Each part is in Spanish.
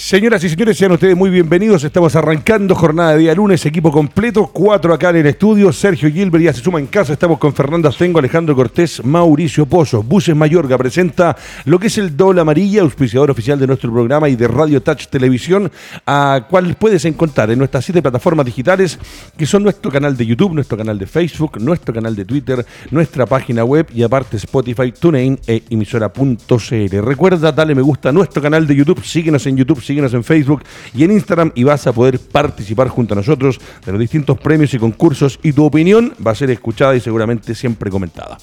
Señoras y señores, sean ustedes muy bienvenidos. Estamos arrancando jornada de día lunes, equipo completo, cuatro acá en el estudio. Sergio Gilbert ya se suma en casa. Estamos con Fernando Astengo, Alejandro Cortés, Mauricio Pozo. Buses Mayorga presenta lo que es el doble amarilla, auspiciador oficial de nuestro programa y de Radio Touch Televisión, a cual puedes encontrar en nuestras siete plataformas digitales, que son nuestro canal de YouTube, nuestro canal de Facebook, nuestro canal de Twitter, nuestra página web y aparte Spotify, TuneIn e emisora.cl. Recuerda, dale me gusta a nuestro canal de YouTube, síguenos en YouTube síguenos en Facebook y en Instagram y vas a poder participar junto a nosotros de los distintos premios y concursos y tu opinión va a ser escuchada y seguramente siempre comentada.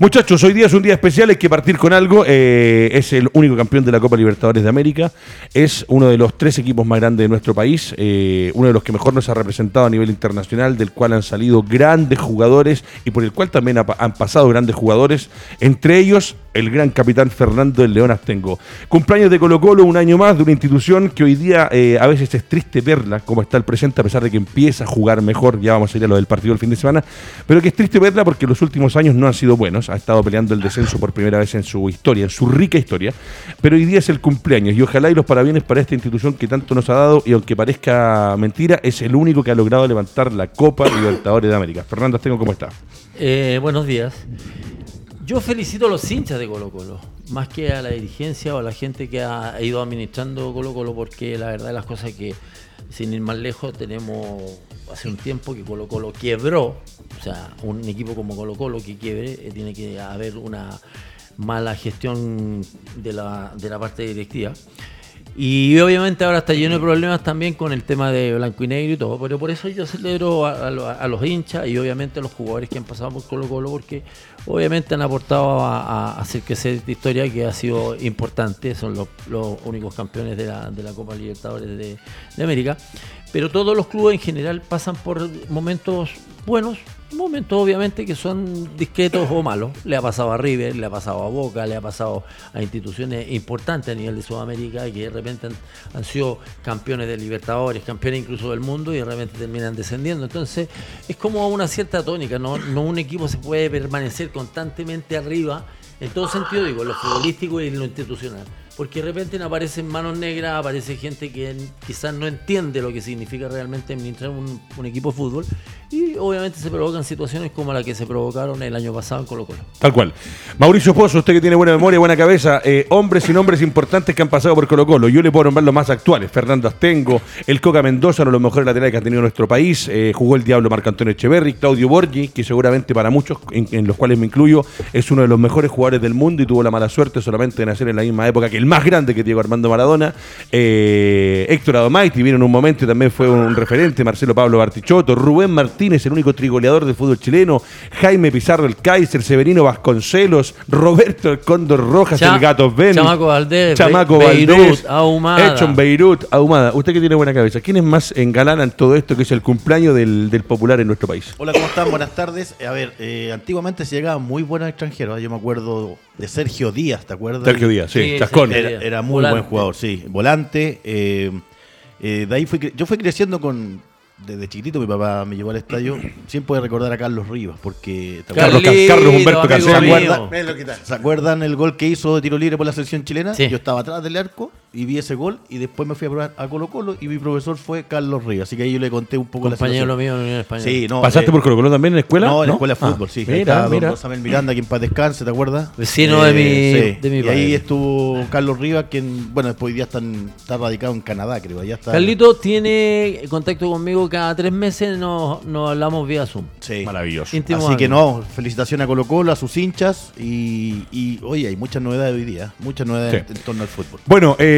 Muchachos, hoy día es un día especial, hay que partir con algo. Eh, es el único campeón de la Copa Libertadores de América. Es uno de los tres equipos más grandes de nuestro país. Eh, uno de los que mejor nos ha representado a nivel internacional, del cual han salido grandes jugadores y por el cual también han pasado grandes jugadores. Entre ellos, el gran capitán Fernando del León Astengo. Cumpleaños de Colo Colo, un año más de una institución que hoy día eh, a veces es triste verla, como está el presente, a pesar de que empieza a jugar mejor. Ya vamos a ir a lo del partido del fin de semana. Pero que es triste verla porque los últimos años no han sido buenos ha estado peleando el descenso por primera vez en su historia, en su rica historia, pero hoy día es el cumpleaños y ojalá y los parabienes para esta institución que tanto nos ha dado y aunque parezca mentira, es el único que ha logrado levantar la Copa Libertadores de América. Fernando tengo ¿cómo está? Eh, buenos días. Yo felicito a los hinchas de Colo Colo, más que a la dirigencia o a la gente que ha ido administrando Colo Colo, porque la verdad las cosas que, sin ir más lejos, tenemos hace un tiempo que Colo Colo quebró, o sea, un equipo como Colo Colo que quiebre, eh, tiene que haber una mala gestión de la, de la parte directiva. Y obviamente ahora está lleno de problemas también con el tema de blanco y negro y todo, pero por eso yo celebro a, los hinchas y obviamente a los jugadores que han pasado por Colo Colo, porque obviamente han aportado a, hacer que esta historia que ha sido importante, son los, únicos campeones de la, de Copa Libertadores de América, pero todos los clubes en general pasan por momentos buenos, momentos obviamente que son discretos o malos. Le ha pasado a River, le ha pasado a Boca, le ha pasado a instituciones importantes a nivel de Sudamérica que de repente han, sido campeones de Libertadores, campeones incluso del mundo y de repente terminan descendiendo. Entonces es como una cierta tónica, no, no un equipo se puede permanecer constantemente arriba en todo sentido, digo, en lo futbolístico y lo institucional porque de repente aparecen manos negras, aparece gente que quizás no entiende lo que significa realmente administrar un, equipo de fútbol y obviamente se provocan situaciones como la que se provocaron el año pasado en Colo Colo. Tal cual. Mauricio Pozo, usted que tiene buena memoria, buena cabeza, eh, hombres y nombres importantes que han pasado por Colo Colo. Yo le puedo nombrar los más actuales. Fernando Astengo, el Coca Mendoza, uno de los mejores laterales que ha tenido nuestro país. Eh, jugó el Diablo Marco Antonio Echeverri, Claudio Borgi, que seguramente para muchos, en, los cuales me incluyo, es uno de los mejores jugadores del mundo y tuvo la mala suerte solamente de nacer en la misma época que el más grande que Diego Armando Maradona. Eh, Héctor Adomaiti vino en un momento y también fue un referente. Marcelo Pablo Bartichotto, Rubén Martínez, el único trigoleador del fútbol chileno. Jaime Pizarro, el Kaiser, Severino Vasconcelos, Roberto el Cóndor Rojas, el Gato Ben. Chamaco Valdés, Chamaco Beirut, Ahumada. Hecho en Beirut, Ahumada. Usted que tiene buena cabeza, ¿quiénes más engalanan todo esto que es el cumpleaños del, popular en nuestro país? Hola, ¿cómo están? Buenas tardes. A ver, eh, antiguamente se llegaba muy buenos extranjeros. Yo me acuerdo de Sergio Díaz, ¿te acuerdas? Sergio Díaz, sí, Chascón. Era, muy buen jugador, sí. Volante. Eh, eh, de ahí fui, yo fui creciendo con, desde chiquitito mi papá me llevó al estadio, siempre voy a recordar a Carlos Rivas, porque Carlos, Carlos Humberto ¿Se acuerdan, ¿Se acuerdan el gol que hizo de tiro libre por la selección chilena? Yo estaba atrás del arco y vi ese gol y después me fui a probar a Colo Colo y mi profesor fue Carlos Rivas, así que ahí yo le conté un poco la situación. mío en Española. Sí, no, ¿Pasaste eh, por Colo Colo también en la escuela? No, en la escuela de fútbol, sí. Mira, ahí mira. Don Miranda, quien para descanse, ¿te acuerdas? Vecino de mi, de mi Y ahí estuvo Carlos Rivas, quien, bueno, después hoy día está radicado en Canadá, creo. Ya está. Carlito tiene contacto conmigo cada tres meses, nos, nos hablamos vía Zoom. Sí. Maravilloso. así que no, felicitaciones a Colo Colo, a sus hinchas y, y oye, hay muchas novedades hoy día, muchas novedades en torno al fútbol. Bueno, eh,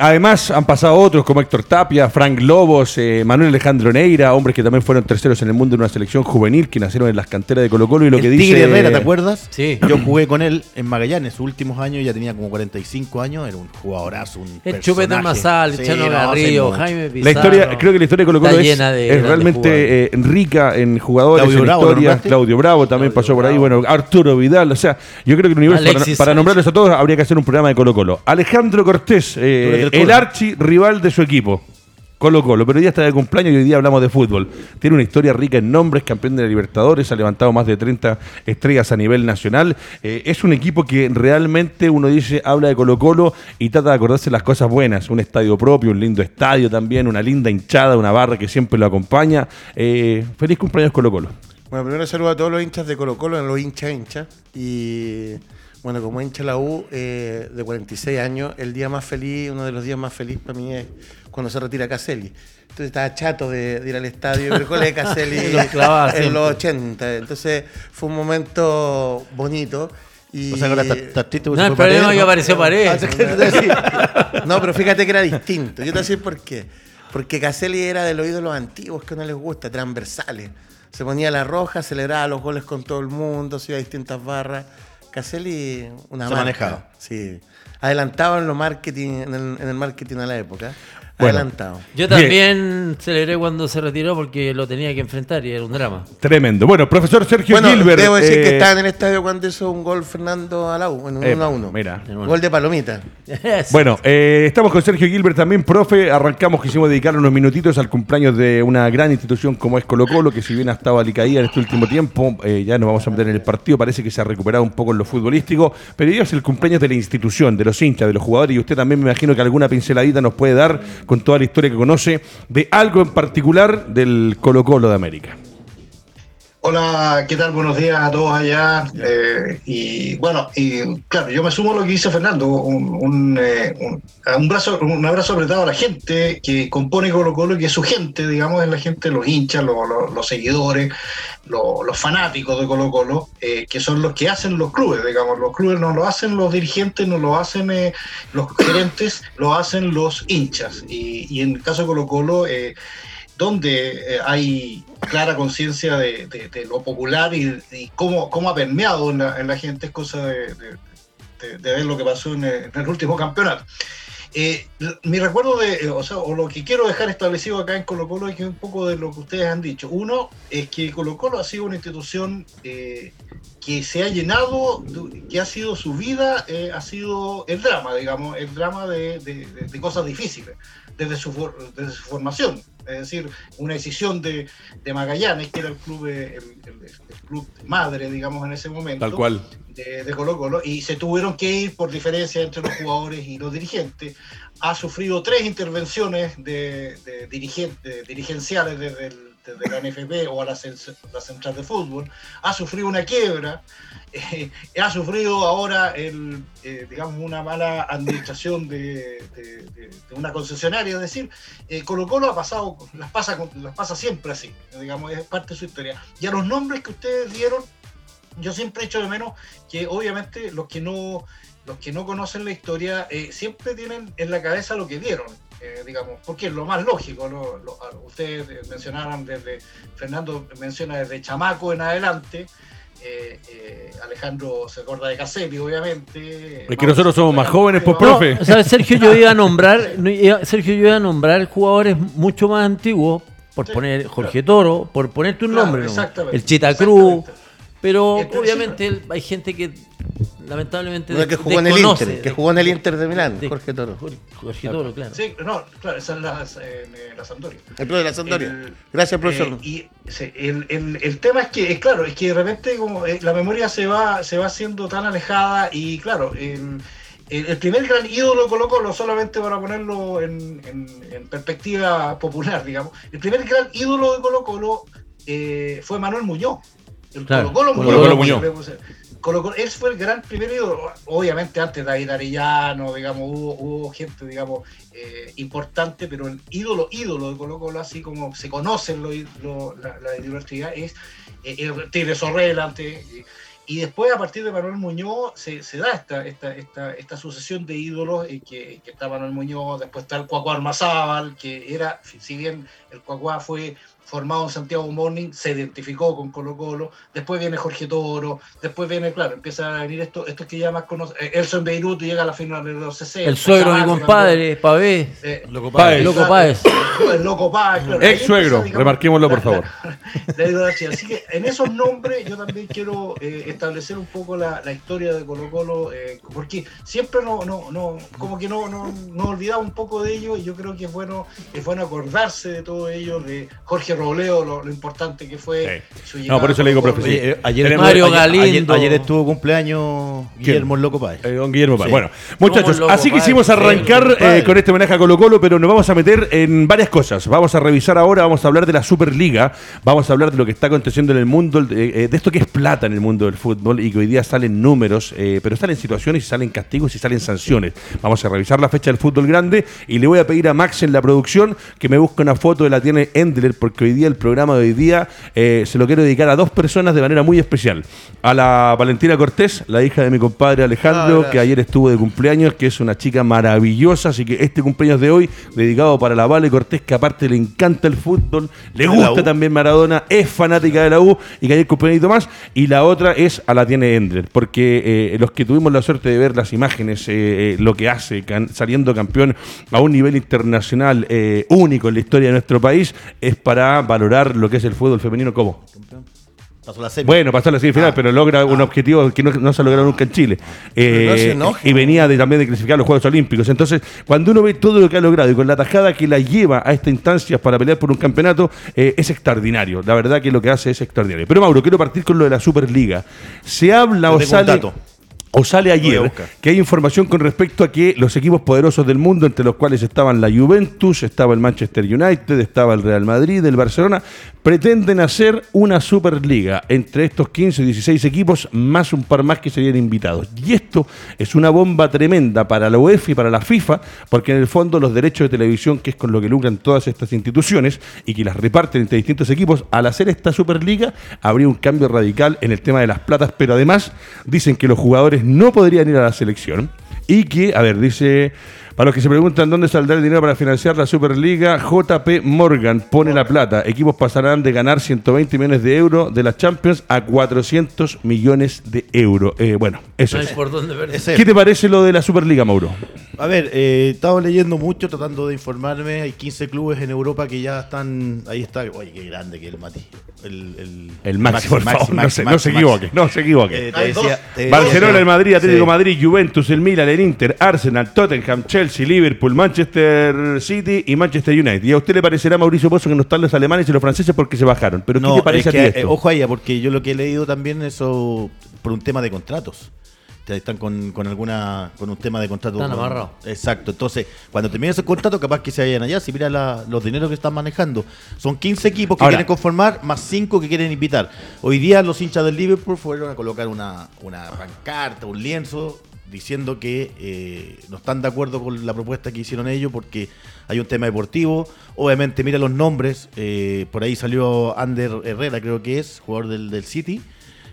además Además, han pasado otros como Héctor Tapia, Frank Lobos, eh, Manuel Alejandro Neira, hombres que también fueron terceros en el mundo en una selección juvenil que nacieron en las canteras de Colo Colo y lo que dice... Herrera, ¿te acuerdas? Sí. Yo jugué con él en Magallanes, sus últimos años, ya tenía como 45 años, era un jugadorazo, un El Chupete Masal, el Chano Garrillo, Jaime Pizarro. La historia, creo que la historia de Colo Colo es, es realmente eh, rica en jugadores, Claudio en Bravo, historia. Claudio Bravo también pasó por ahí, bueno, Arturo Vidal, o sea, yo creo que el universo, para, nombrarlos a todos, habría que hacer un programa de Colo Colo. Alejandro Cortés, eh, el archi rival de su equipo. Colo Colo, pero ya está de cumpleaños y hoy día hablamos de fútbol. Tiene una historia rica en nombres, campeón de la Libertadores, ha levantado más de 30 estrellas a nivel nacional. Eh, es un equipo que realmente uno dice, habla de Colo Colo y trata de acordarse las cosas buenas. Un estadio propio, un lindo estadio también, una linda hinchada, una barra que siempre lo acompaña. Eh, feliz cumpleaños Colo Colo. Bueno, primero saludo a todos los hinchas de Colo Colo, los hinchas hinchas. Y bueno, como hincha la U eh, de 46 años, el día más feliz, uno de los días más felices para mí es cuando se retira Caselli. Entonces estaba chato de, ir al estadio, pero de Caselli en los 80. Entonces fue un momento bonito. Y... O sea, ahora estás triste No, el problema es que apareció pared. Ah, no, pero fíjate que era distinto. Yo te voy a decir por qué. Porque Caselli era de los ídolos antiguos que no les gusta, transversales. Se ponía la roja, celebraba los goles con todo el mundo, se iba a distintas barras. Caselli, una Se manejado. Sí. Adelantado en, lo marketing, en el, en el marketing a la época adelantado. Yo también celebré cuando se retiró porque lo tenía que enfrentar y era un drama. Tremendo. Bueno, profesor Sergio bueno, Gilbert. Debo decir que eh, estaba en el estadio cuando hizo un gol Fernando Alau, en un 1 a 1. Mira. Gol de palomita. Bueno, eh, estamos con Sergio Gilbert también, profe. Arrancamos, quisimos dedicarle unos minutitos al cumpleaños de una gran institución como es Colo Colo, que si bien ha estado alicaída en este último tiempo, eh, ya nos vamos a meter en el partido, parece que se ha recuperado un poco en lo futbolístico, pero ellos es el cumpleaños de la institución, de los hinchas, de los jugadores, y usted también me imagino que alguna pinceladita nos puede dar con toda la historia que conoce de algo en particular del Colo Colo de América. Hola, ¿qué tal? Buenos días a todos allá. Eh, y bueno, y claro, yo me sumo a lo que dice Fernando, un, eh, un, brazo, un abrazo apretado a la gente que compone Colo Colo y que es su gente, digamos, es la gente, los hinchas, los, seguidores, los, fanáticos de Colo Colo, eh, que son los que hacen los clubes, digamos, los clubes no lo hacen los dirigentes, no lo hacen los gerentes, lo hacen los hinchas. Y, y en el caso de Colo Colo, donde eh, hay clara conciencia de, lo popular y, cómo, cómo, ha permeado en la, gente, es cosa de, ver lo que pasó en el, último campeonato. Eh, mi recuerdo de, eh, o sea, o lo que quiero dejar establecido acá en Colo Colo es que un poco de lo que ustedes han dicho. Uno es que Colo Colo ha sido una institución que se ha llenado, que ha sido su vida, ha sido el drama, digamos, el drama de, cosas difíciles desde su, desde su formación es decir, una decisión de, Magallanes, que era el club, el, club madre, digamos, en ese momento. Tal cual. De, Colo Colo, y se tuvieron que ir por diferencia entre los jugadores y los dirigentes. Ha sufrido tres intervenciones de, dirigentes, dirigenciales desde, la NFP o a la, la central de fútbol. Ha sufrido una quiebra eh, ha sufrido ahora el, eh, digamos una mala administración de, una concesionaria, es decir, eh, Colo Colo ha pasado, las pasa, las pasa siempre así, digamos, es parte de su historia. Y a los nombres que ustedes dieron, yo siempre he hecho de menos que obviamente los que no, los que no conocen la historia siempre tienen en la cabeza lo que dieron. digamos, porque es lo más lógico. ustedes mencionaron desde, Fernando menciona desde Chamaco en adelante, eh, eh, Alejandro se acuerda de Caselli, obviamente. Es que nosotros somos más jóvenes, pues, profe. Sergio, yo iba a nombrar, Sergio, yo iba a nombrar jugadores mucho más antiguos, por poner Jorge Toro, por ponerte un nombre, el Chita Cruz. Pero obviamente hay gente que lamentablemente que jugó en el Inter, que jugó en el Inter de Milán, Jorge Toro. Jorge Toro, claro. Sí, no, claro, esa es la, eh, la Sampdoria. El de la Sampdoria. Gracias, profesor. Eh, y el, el, el, tema es que, es claro, es que de repente como eh, la memoria se va, se va haciendo tan alejada y claro, el, el primer gran ídolo de Colo Colo, solamente para ponerlo en, en, perspectiva popular, digamos, el primer gran ídolo de Colo Colo fue Manuel Muñoz. El Colo Colo Muñoz. Colo él fue el gran primer ídolo. Obviamente antes de David Arellano, digamos, hubo, gente, digamos, eh, importante, pero el ídolo, ídolo de Colo Colo, así como se conoce lo, la, la, ideología, es eh, el Tigre Sorrel antes. Y, después, a partir de Manuel Muñoz, se, da esta, esta, esta, esta, sucesión de ídolos, eh, que, que, está Manuel Muñoz, después está el Cuacuá Armazábal, que era, si bien el Cuacuá fue formado en Santiago Morning, se identificó con Colo Colo, después viene Jorge Toro, después viene, claro, empieza a venir esto, esto que ya más conoce, eh, Elson Beirut llega a la final de los 60. El suegro de mi compadre, Pavé. Eh, Loco Páez. Loco Páez. El Loco Páez, claro. Ex suegro, digamos, remarquémoslo, por favor. la-. Así que en esos nombres yo también quiero eh, establecer un poco la, la historia de Colo Colo, eh, porque siempre no, no, no, como que no, no, no olvidaba un poco de ello y yo creo que es bueno, es bueno acordarse de todo ello, de Jorge Robleo, lo, lo importante que fue Sí. su No, llegada por eso le digo, profesor. Oye, eh, ayer, Tenemos- Mario ayer- Galindo. Ayer, estuvo cumpleaños Guillermo el Loco Páez. Eh, don Guillermo Páez. Sí. Bueno, muchachos, así Páez, quisimos arrancar eh, con este homenaje a Colo Colo, pero nos vamos a meter en varias cosas. Vamos a revisar ahora, vamos a hablar de la Superliga, vamos a hablar de lo que está aconteciendo en el mundo, de esto que es plata en el mundo del fútbol y que hoy día salen números, eh, pero salen situaciones y salen castigos y salen sanciones. Vamos a revisar la fecha del fútbol grande y le voy a pedir a Max en la producción que me busque una foto de la tiene Endler, porque hoy día el programa de hoy día eh, se lo quiero dedicar a dos personas de manera muy especial. A la Valentina Cortés, la hija de mi compadre Alejandro, Ah, que ayer estuvo de cumpleaños, que es una chica maravillosa, así que este cumpleaños de hoy, dedicado para la Vale Cortés, que aparte le encanta el fútbol, le ¿De la gusta también Maradona, es fanática de la U y que ayer cumpleaños más. Y la otra es a la tiene Endler, porque eh, los que tuvimos la suerte de ver las imágenes, eh, lo que hace, can- saliendo campeón a un nivel internacional único en la historia de nuestro país, es para valorar lo que es el fútbol femenino como. Pasó la semi. Bueno, pasó la semifinal, Ah. pero logra un objetivo que no, no se ha logrado nunca en Chile. No Eh, enoje. y venía de, también de clasificar los Juegos Olímpicos. Entonces, cuando uno ve todo lo que ha logrado y con la tajada que la lleva a esta instancia para pelear por un campeonato, eh, es extraordinario. La verdad que lo que hace es extraordinario. Pero Mauro, quiero partir con lo de la Superliga. Se habla Te o sale... O sale ayer que hay información con respecto a que los equipos poderosos del mundo, entre los cuales estaban la Juventus, estaba el Manchester United, estaba el Real Madrid, el Barcelona, pretenden hacer una Superliga entre estos 15 o 16 equipos, más un par más que serían invitados. Y esto es una bomba tremenda para la UEFA y para la FIFA, porque en el fondo los derechos de televisión, que es con lo que lucran todas estas instituciones y que las reparten entre distintos equipos, al hacer esta Superliga habría un cambio radical en el tema de las platas, pero además dicen que los jugadores no podrían ir a la selección y que, a ver, dice, para los que se preguntan dónde saldrá el dinero para financiar la Superliga, JP Morgan pone la plata. Equipos pasarán de ganar 120 millones de euros de la Champions a 400 millones de euros. Eh, bueno, eso No es. por dónde ¿Qué te parece lo de la Superliga, Mauro? A ver, eh, he estado leyendo mucho, tratando de informarme. Hay 15 clubes en Europa que ya están. Ahí está. Oye, qué grande que es el Mati. El, el, El Maxi, por favor, no, se, no se Maxi, equivoque, no se equivoque. Eh, te decía- te Barcelona, el Madrid, Atlético Sí. Madrid, Juventus, el Milan, el Inter, Arsenal, Tottenham, Chelsea, Liverpool, Manchester City y Manchester United. Y a usted le parecerá, Mauricio Pozo, que no están los alemanes y los franceses porque se bajaron. Pero ¿qué No, te parece es que, a ti eh, esto? ojo a ella, porque yo lo que he leído también eso por un tema de contratos. Están con, con alguna con un tema de contrato. Están amarrados. Exacto. Entonces, cuando termine ese contrato, capaz que se vayan allá. Si mira la- los dineros que están manejando, son 15 equipos que Ahora- quieren conformar, más 5 que quieren invitar. Hoy día los hinchas del Liverpool fueron a colocar una, una pancarta, un lienzo, diciendo que eh, no están de acuerdo con la propuesta que hicieron ellos porque hay un tema deportivo. Obviamente, mira los nombres. eh, por ahí salió Ander Herrera, creo que es, jugador del, del City,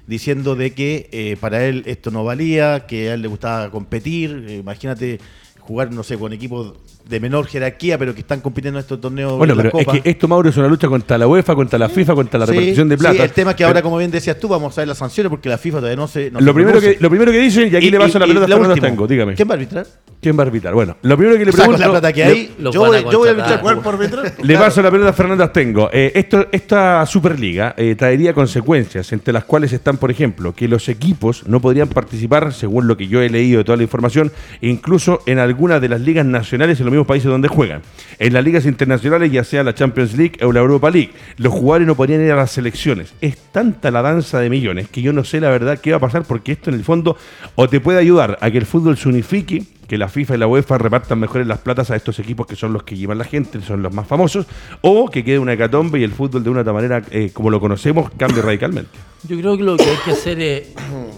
diciendo de que eh, para él esto no valía, que a él le gustaba competir. eh, imagínate jugar, no sé, con equipos de menor jerarquía, pero que están compitiendo en estos torneos. Bueno, pero es que esto, Mauro, es una lucha contra la UEFA, contra la FIFA, contra la Sí, repartición de sí, plata. el tema es que ahora, Pero como bien decías tú, vamos a ver las sanciones porque la FIFA todavía no se. no se lo, primero que, lo primero que dicen, y aquí Y- le paso y- la pelota a Fernando Tengo, dígame. ¿Quién va a arbitrar? ¿Quién va a arbitrar? Bueno, lo primero que le pregunto... la plata que hay, yo voy, yo voy a arbitrar. ¿Cuál por arbitrar? Le paso la pelota a Fernando Tengo. Eh, esto, esta Superliga eh, traería consecuencias, entre las cuales están, por ejemplo, que los equipos no podrían participar, según lo que yo he leído de toda la información, incluso en algunas de las ligas nacionales en los mismos países donde juegan. En las ligas internacionales, ya sea la Champions League o la Europa League, los jugadores no podrían ir a las selecciones. Es tanta la danza de millones que yo no sé la verdad qué va a pasar, porque esto en el fondo o te puede ayudar a que el fútbol se unifique, que la FIFA y la UEFA repartan mejores las platas a estos equipos que son los que llevan la gente, son los más famosos, o que quede una hecatombe y el fútbol de una manera, eh, como lo conocemos, cambie radicalmente. Yo creo que lo que hay que hacer es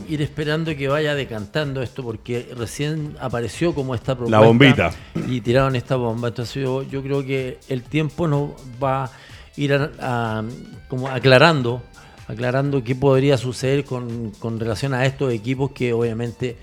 ir esperando que vaya decantando esto, porque recién apareció como esta propuesta. bombita. Y tiraron esta bomba. Entonces yo, yo creo que el tiempo nos va a ir a- a- como aclarando aclarando qué podría suceder con, con relación a estos equipos que obviamente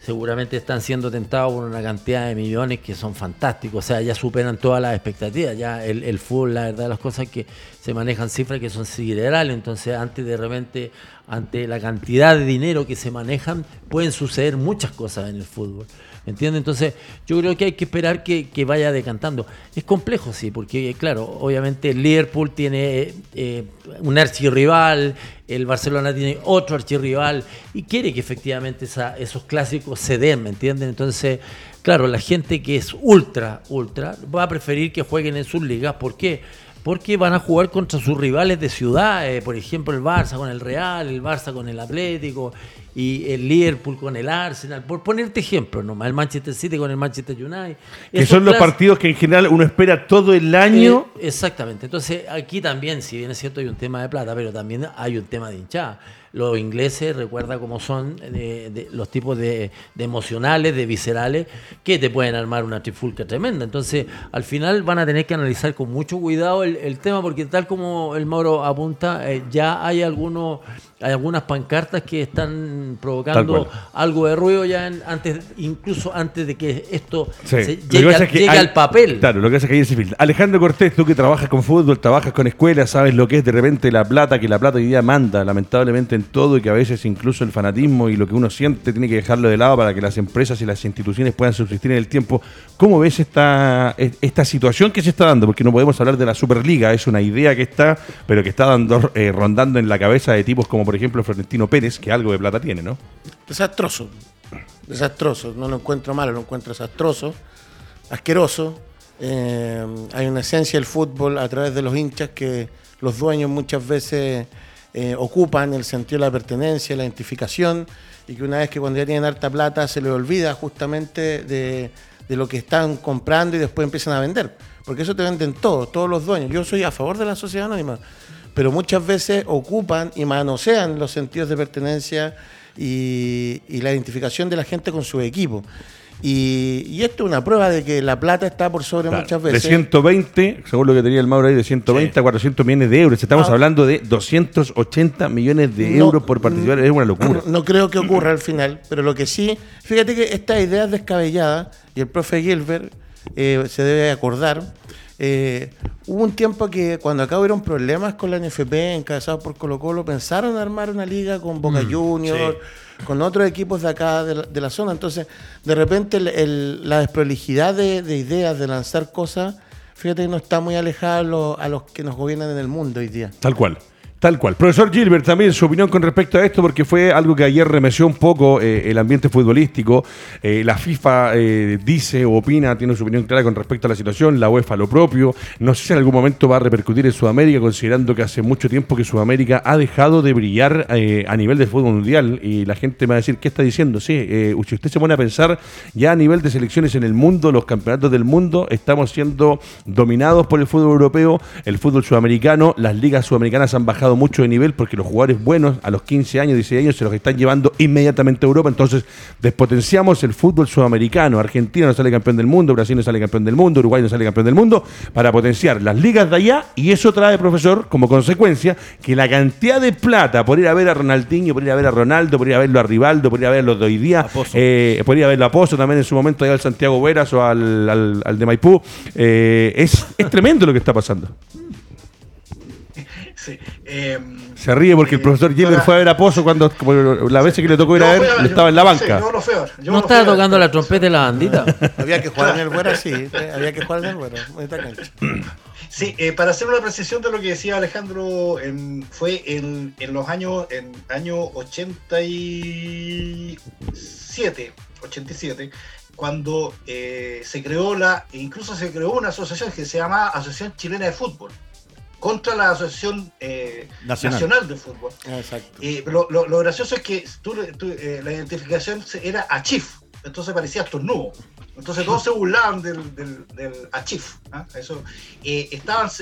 seguramente están siendo tentados por una cantidad de millones que son fantásticos, o sea, ya superan todas las expectativas, ya el, fútbol, la verdad, las cosas que se manejan cifras que son siderales, entonces antes de repente, ante la cantidad de dinero que se manejan, pueden suceder muchas cosas en el fútbol. ¿Entiendes? Entonces, yo creo que hay que esperar que, vaya decantando. Es complejo, sí, porque, claro, obviamente Liverpool tiene eh, un archirrival, el Barcelona tiene otro archirrival, y quiere que efectivamente esa, esos clásicos se den, ¿me entienden? Entonces, claro, la gente que es ultra, ultra, va a preferir que jueguen en sus ligas. ¿Por qué? porque van a jugar contra sus rivales de ciudad, eh, por ejemplo el Barça con el Real, el Barça con el Atlético y el Liverpool con el Arsenal, por ponerte ejemplo nomás, el Manchester City con el Manchester United. Que son los partidos que en general uno espera todo el año. Eh, exactamente, entonces aquí también, si bien es cierto, hay un tema de plata, pero también hay un tema de hinchada los ingleses, recuerda cómo son de, de, los tipos de, de, emocionales, de viscerales, que te pueden armar una trifulca tremenda. Entonces, al final van a tener que analizar con mucho cuidado el, el tema, porque tal como el Mauro apunta, eh, ya hay algunos hay algunas pancartas que están provocando algo de ruido ya en, antes, incluso antes de que esto Sí. se llegue, al, es que llegue hay- al papel. Claro, lo que pasa es que ahí se filtra. Alejandro Cortés, tú que trabajas con fútbol, trabajas con escuelas, sabes lo que es de repente la plata, que la plata hoy día manda, lamentablemente, en todo y que a veces incluso el fanatismo y lo que uno siente tiene que dejarlo de lado para que las empresas y las instituciones puedan subsistir en el tiempo. ¿Cómo ves esta, esta situación que se está dando? Porque no podemos hablar de la Superliga, es una idea que está, pero que está dando, eh, rondando en la cabeza de tipos como, por ejemplo, Florentino Pérez, que algo de plata tiene, ¿no? Desastroso. Desastroso. No lo encuentro malo, lo encuentro desastroso, asqueroso. Eh, hay una esencia del fútbol a través de los hinchas que los dueños muchas veces eh, ocupan el sentido de la pertenencia, la identificación, y que una vez que cuando ya tienen harta plata se les olvida justamente de, de lo que están comprando y después empiezan a vender. Porque eso te venden todos, todos los dueños. Yo soy a favor de la sociedad anónima, pero muchas veces ocupan y manosean los sentidos de pertenencia y, y la identificación de la gente con su equipo. Y, y esto es una prueba de que la plata está por sobre Claro, muchas De veces. 120, según lo que tenía el Mauro ahí, de 120 a 400 millones de euros. Estamos hablando de 280 millones de No, euros por participar. Es una locura. No creo que ocurra al final, pero lo que sí, fíjate que esta idea es descabellada y el profe Gilbert eh, se debe acordar. Eh, hubo un tiempo que cuando acá hubieron problemas con la NFP, encabezados por Colo Colo, pensaron armar una liga con Boca Juniors, con otros equipos de acá de la, de la zona. Entonces, de repente el- el- la desprolijidad de, de ideas, de lanzar cosas, fíjate que no está muy alejada a, lo- a los que nos gobiernan en el mundo hoy día. Tal cual. Tal cual. Profesor Gilbert, también su opinión con respecto a esto, porque fue algo que ayer remeció un poco eh, el ambiente futbolístico. Eh, la FIFA eh, dice o opina, tiene su opinión clara con respecto a la situación, la UEFA lo propio. No sé si en algún momento va a repercutir en Sudamérica, considerando que hace mucho tiempo que Sudamérica ha dejado de brillar a nivel del fútbol mundial. Y la gente me va a decir, ¿qué está diciendo? Sí, si usted se pone a pensar, ya a nivel de selecciones en el mundo, los campeonatos del mundo, estamos siendo dominados por el fútbol europeo, el fútbol sudamericano, las ligas sudamericanas han bajado mucho de nivel porque los jugadores buenos a los 15 años, 16 años se los están llevando inmediatamente a Europa, entonces despotenciamos el fútbol sudamericano, Argentina no sale campeón del mundo, Brasil no sale campeón del mundo, Uruguay no sale campeón del mundo, para potenciar las ligas de allá. Y eso trae, profesor, como consecuencia que la cantidad de plata por ir a ver a Ronaldinho, por ir a ver a Ronaldo, por ir a verlo a Rivaldo, por ir a ver a los de hoy día, eh, por ir a verlo a Pozo también en su momento allá al Santiago Veras o al, al- al de Maipú, eh, es, es tremendo lo que está pasando. Sí, eh, Se ríe porque el Eh, profesor Gilbert para- fue a ver a Pozo cuando la vez que le tocó ir yo a ver, estaba en la sí, banca. yo lo fui a ver, yo ¿No lo estaba fui a ver. tocando la trompeta de la bandita? Había que jugar en el Buera, sí, eh, había que jugar en el Buera. Sí, eh, para hacer una precisión de lo que decía Alejandro, en- fue en, en los años, en año 87, 87, cuando eh, se creó la, incluso se creó una asociación que se llama Asociación Chilena de Fútbol, contra la Asociación eh, Nacional. Nacional. de Fútbol. Exacto. Eh, lo, lo- lo gracioso es que tú, tú, eh, la identificación se- era a Chief, entonces parecía estornudo. Entonces todos se burlaban del, del, Achif. ¿ah? Eso, eh,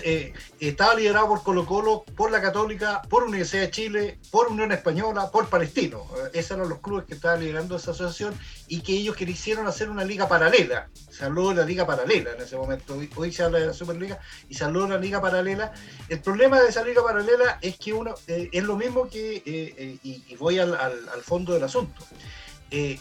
eh, estaba liderado por Colo Colo, por la Católica, por Universidad de Chile, por Unión Española, por Palestino. Eh, esos eran los clubes que estaban liderando esa asociación y que ellos quisieron hacer una liga paralela. Se habló de la liga paralela en ese momento. Hoy, se habla de la Superliga y se habló de la liga paralela. El problema de esa liga paralela es que uno es lo mismo que, y, voy al, fondo del asunto,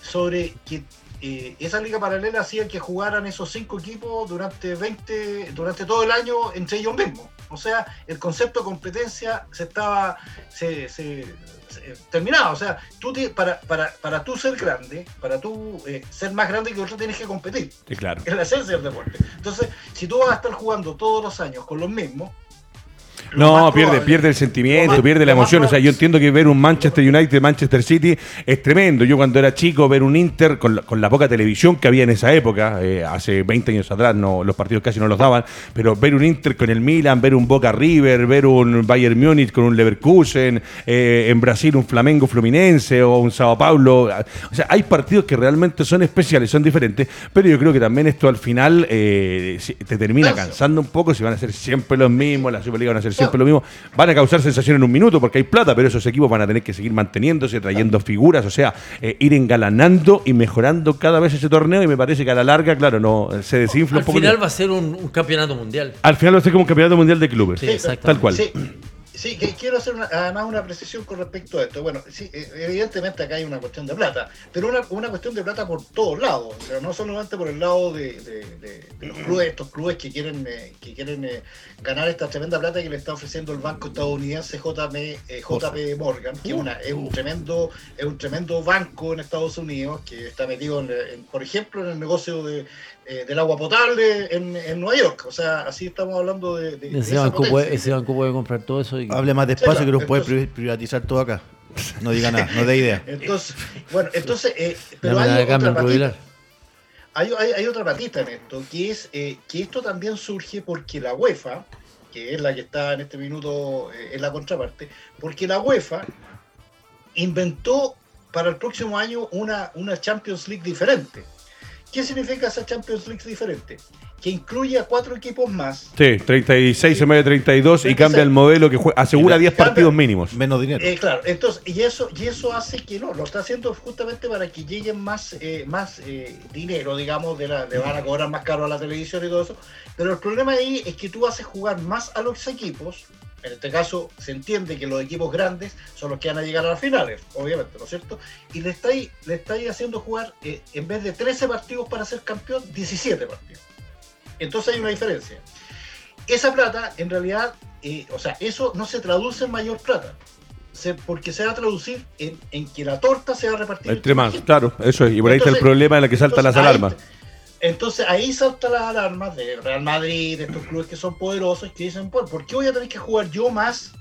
sobre que eh, esa liga paralela hacía que jugaran esos cinco equipos durante 20, durante todo el año entre ellos mismos. O sea, el concepto de competencia se estaba, se, se- se- terminaba. O sea, tú te- para, para, para tú ser grande, para tú eh, ser más grande que otro, tienes que competir. Sí, claro. Es la esencia del deporte. Entonces, si tú vas a estar jugando todos los años con los mismos, No, pierde, pierde el sentimiento, pierde la emoción. O sea, yo entiendo que ver un Manchester United, Manchester City es tremendo. Yo cuando era chico, ver un Inter con la, con la poca televisión que había en esa época, eh, hace 20 años atrás, no, los partidos casi no los daban, pero ver un Inter con el Milan, ver un Boca River, ver un Bayern Múnich con un Leverkusen, eh, en Brasil un Flamengo Fluminense o un Sao Paulo. O sea, hay partidos que realmente son especiales, son diferentes, pero yo creo que también esto al final eh, te termina Cansa. cansando un poco si van a ser siempre los mismos, la Superliga van a ser siempre lo mismo. Van a causar sensación en un minuto porque hay plata, pero esos equipos van a tener que seguir manteniéndose, trayendo figuras, o sea, eh, ir engalanando y mejorando cada vez ese torneo y me parece que a la larga, claro, no se desinfla Al un poco. final va a ser un, un campeonato mundial. Al final va a ser como un campeonato mundial de clubes. Sí. Tal cual. Sí, sí, que quiero hacer una- además una precisión con respecto a esto. Bueno, sí, eh, evidentemente acá hay una cuestión de plata, pero una, una cuestión de plata por todos lados, o sea, no solamente por el lado de, de- de- de los clubes, estos clubes que quieren eh, que quieren eh, ganar esta tremenda plata que le está ofreciendo el banco estadounidense JP, eh, JP Morgan, que es, una, es un tremendo es un tremendo banco en Estados Unidos que está metido, en, en, por ejemplo, en el negocio de, eh, del agua potable en, en Nueva York. O sea, así estamos hablando de, de- Ese banco, puede, ese banco puede comprar todo eso. Y, Hable más despacio Sí, que nos puede entonces- pri- privatizar todo acá. No diga nada, no dé idea. Entonces, bueno, entonces, eh, pero hay otra, patita, hay, hay- hay otra patita en esto, que es eh, que esto también surge porque la UEFA, que es la que está en este minuto eh, en la contraparte, porque la UEFA inventó para el próximo año una, una Champions League diferente. ¿Qué significa esa Champions League diferente? Que incluye a cuatro equipos más Sí, 36 en vez de 32 y 36. cambia el modelo que jue- asegura Y 10 cambia- partidos mínimos. Menos dinero. Eh, claro, entonces, y eso, y eso hace que no, lo está haciendo justamente para que lleguen más, eh, más eh, dinero, digamos, de la, le van a cobrar más caro a la televisión y todo eso. Pero el problema ahí es que tú haces jugar más a los equipos. En este caso, se entiende que los equipos grandes son los que van a llegar a las finales, obviamente, ¿no es cierto? Y le estáis, le estáis haciendo jugar, eh, en vez de 13 partidos para ser campeón, 17 partidos. Entonces hay una diferencia. Esa plata, en realidad, eh, o sea, eso no se traduce en mayor plata. Se- porque se va a traducir en, en que la torta se va a repartir Entre más, claro, eso es. Y por ahí está el problema en la que saltan las ahí- alarmas. Entonces ahí saltan las alarmas de Real Madrid, de estos clubes que son poderosos, que dicen, "Pues, ¿por qué voy a tener que jugar yo más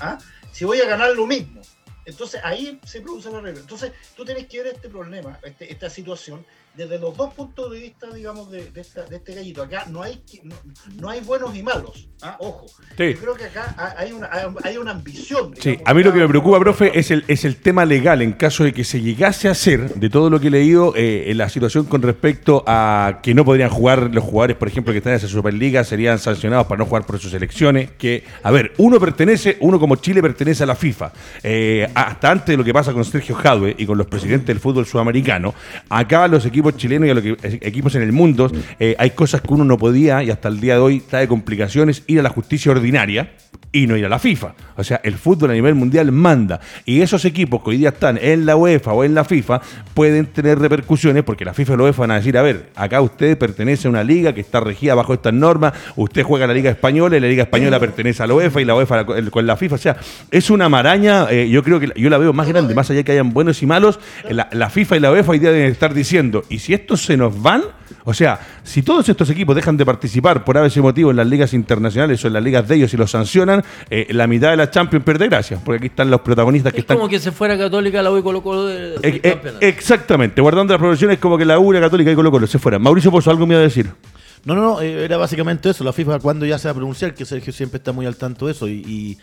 ah, si voy a ganar lo mismo? Entonces ahí se produce la regla. Entonces tú tienes que ver este problema, este- esta situación, desde los dos puntos de vista, digamos, de, de esta- de este gallito. Acá no hay, no, no hay buenos y malos, ¿ah? ojo. Sí. Yo creo que acá ha- hay una, hay- una ambición. Sí, a mí lo que me preocupa, profe, es el, es el tema legal en caso de que se llegase a hacer, de todo lo que he leído, eh, en la situación con respecto a que no podrían jugar los jugadores, por ejemplo, que están en esa Superliga, serían sancionados para no jugar por sus elecciones, que, a ver, uno pertenece, uno como Chile pertenece a la FIFA. Eh, hasta antes de lo que pasa con Sergio Jadwe y con los presidentes del fútbol sudamericano, acá los equipos chilenos y a los equipos en el mundo, eh, hay cosas que uno no podía y hasta el día de hoy trae complicaciones. Ir a la justicia ordinaria y no ir a la FIFA. O sea, el fútbol a nivel mundial manda. Y esos equipos que hoy día están en la UEFA o en la FIFA pueden tener repercusiones porque la FIFA y la UEFA van a decir, a ver, acá usted pertenece a una liga que está regida bajo estas normas, usted juega en la Liga Española y la Liga Española pertenece a la UEFA y la UEFA con- la FIFA. O sea, es una maraña, eh, yo creo que yo la veo más grande, más allá de que hayan buenos y malos, la, la FIFA y la UEFA hoy día deben estar diciendo, y si estos se nos van, o sea, si todos estos equipos dejan de participar por ese motivo en las ligas internacionales o en las ligas de ellos y los sancionan, eh, la mitad de la Champions pierde gracia, porque aquí están los protagonistas que Es están... como que se fuera Católica la U y Colo Colo de, del Eh, eh, campeonato. exactamente, guardando las proporciones como que la U, la Católica y Colo Colo se fueran. Mauricio Pozo, algo me iba a decir. No, no, no, eh, era básicamente eso. La FIFA, cuando ya se va a pronunciar, que Sergio siempre está muy al tanto de eso. Y, y-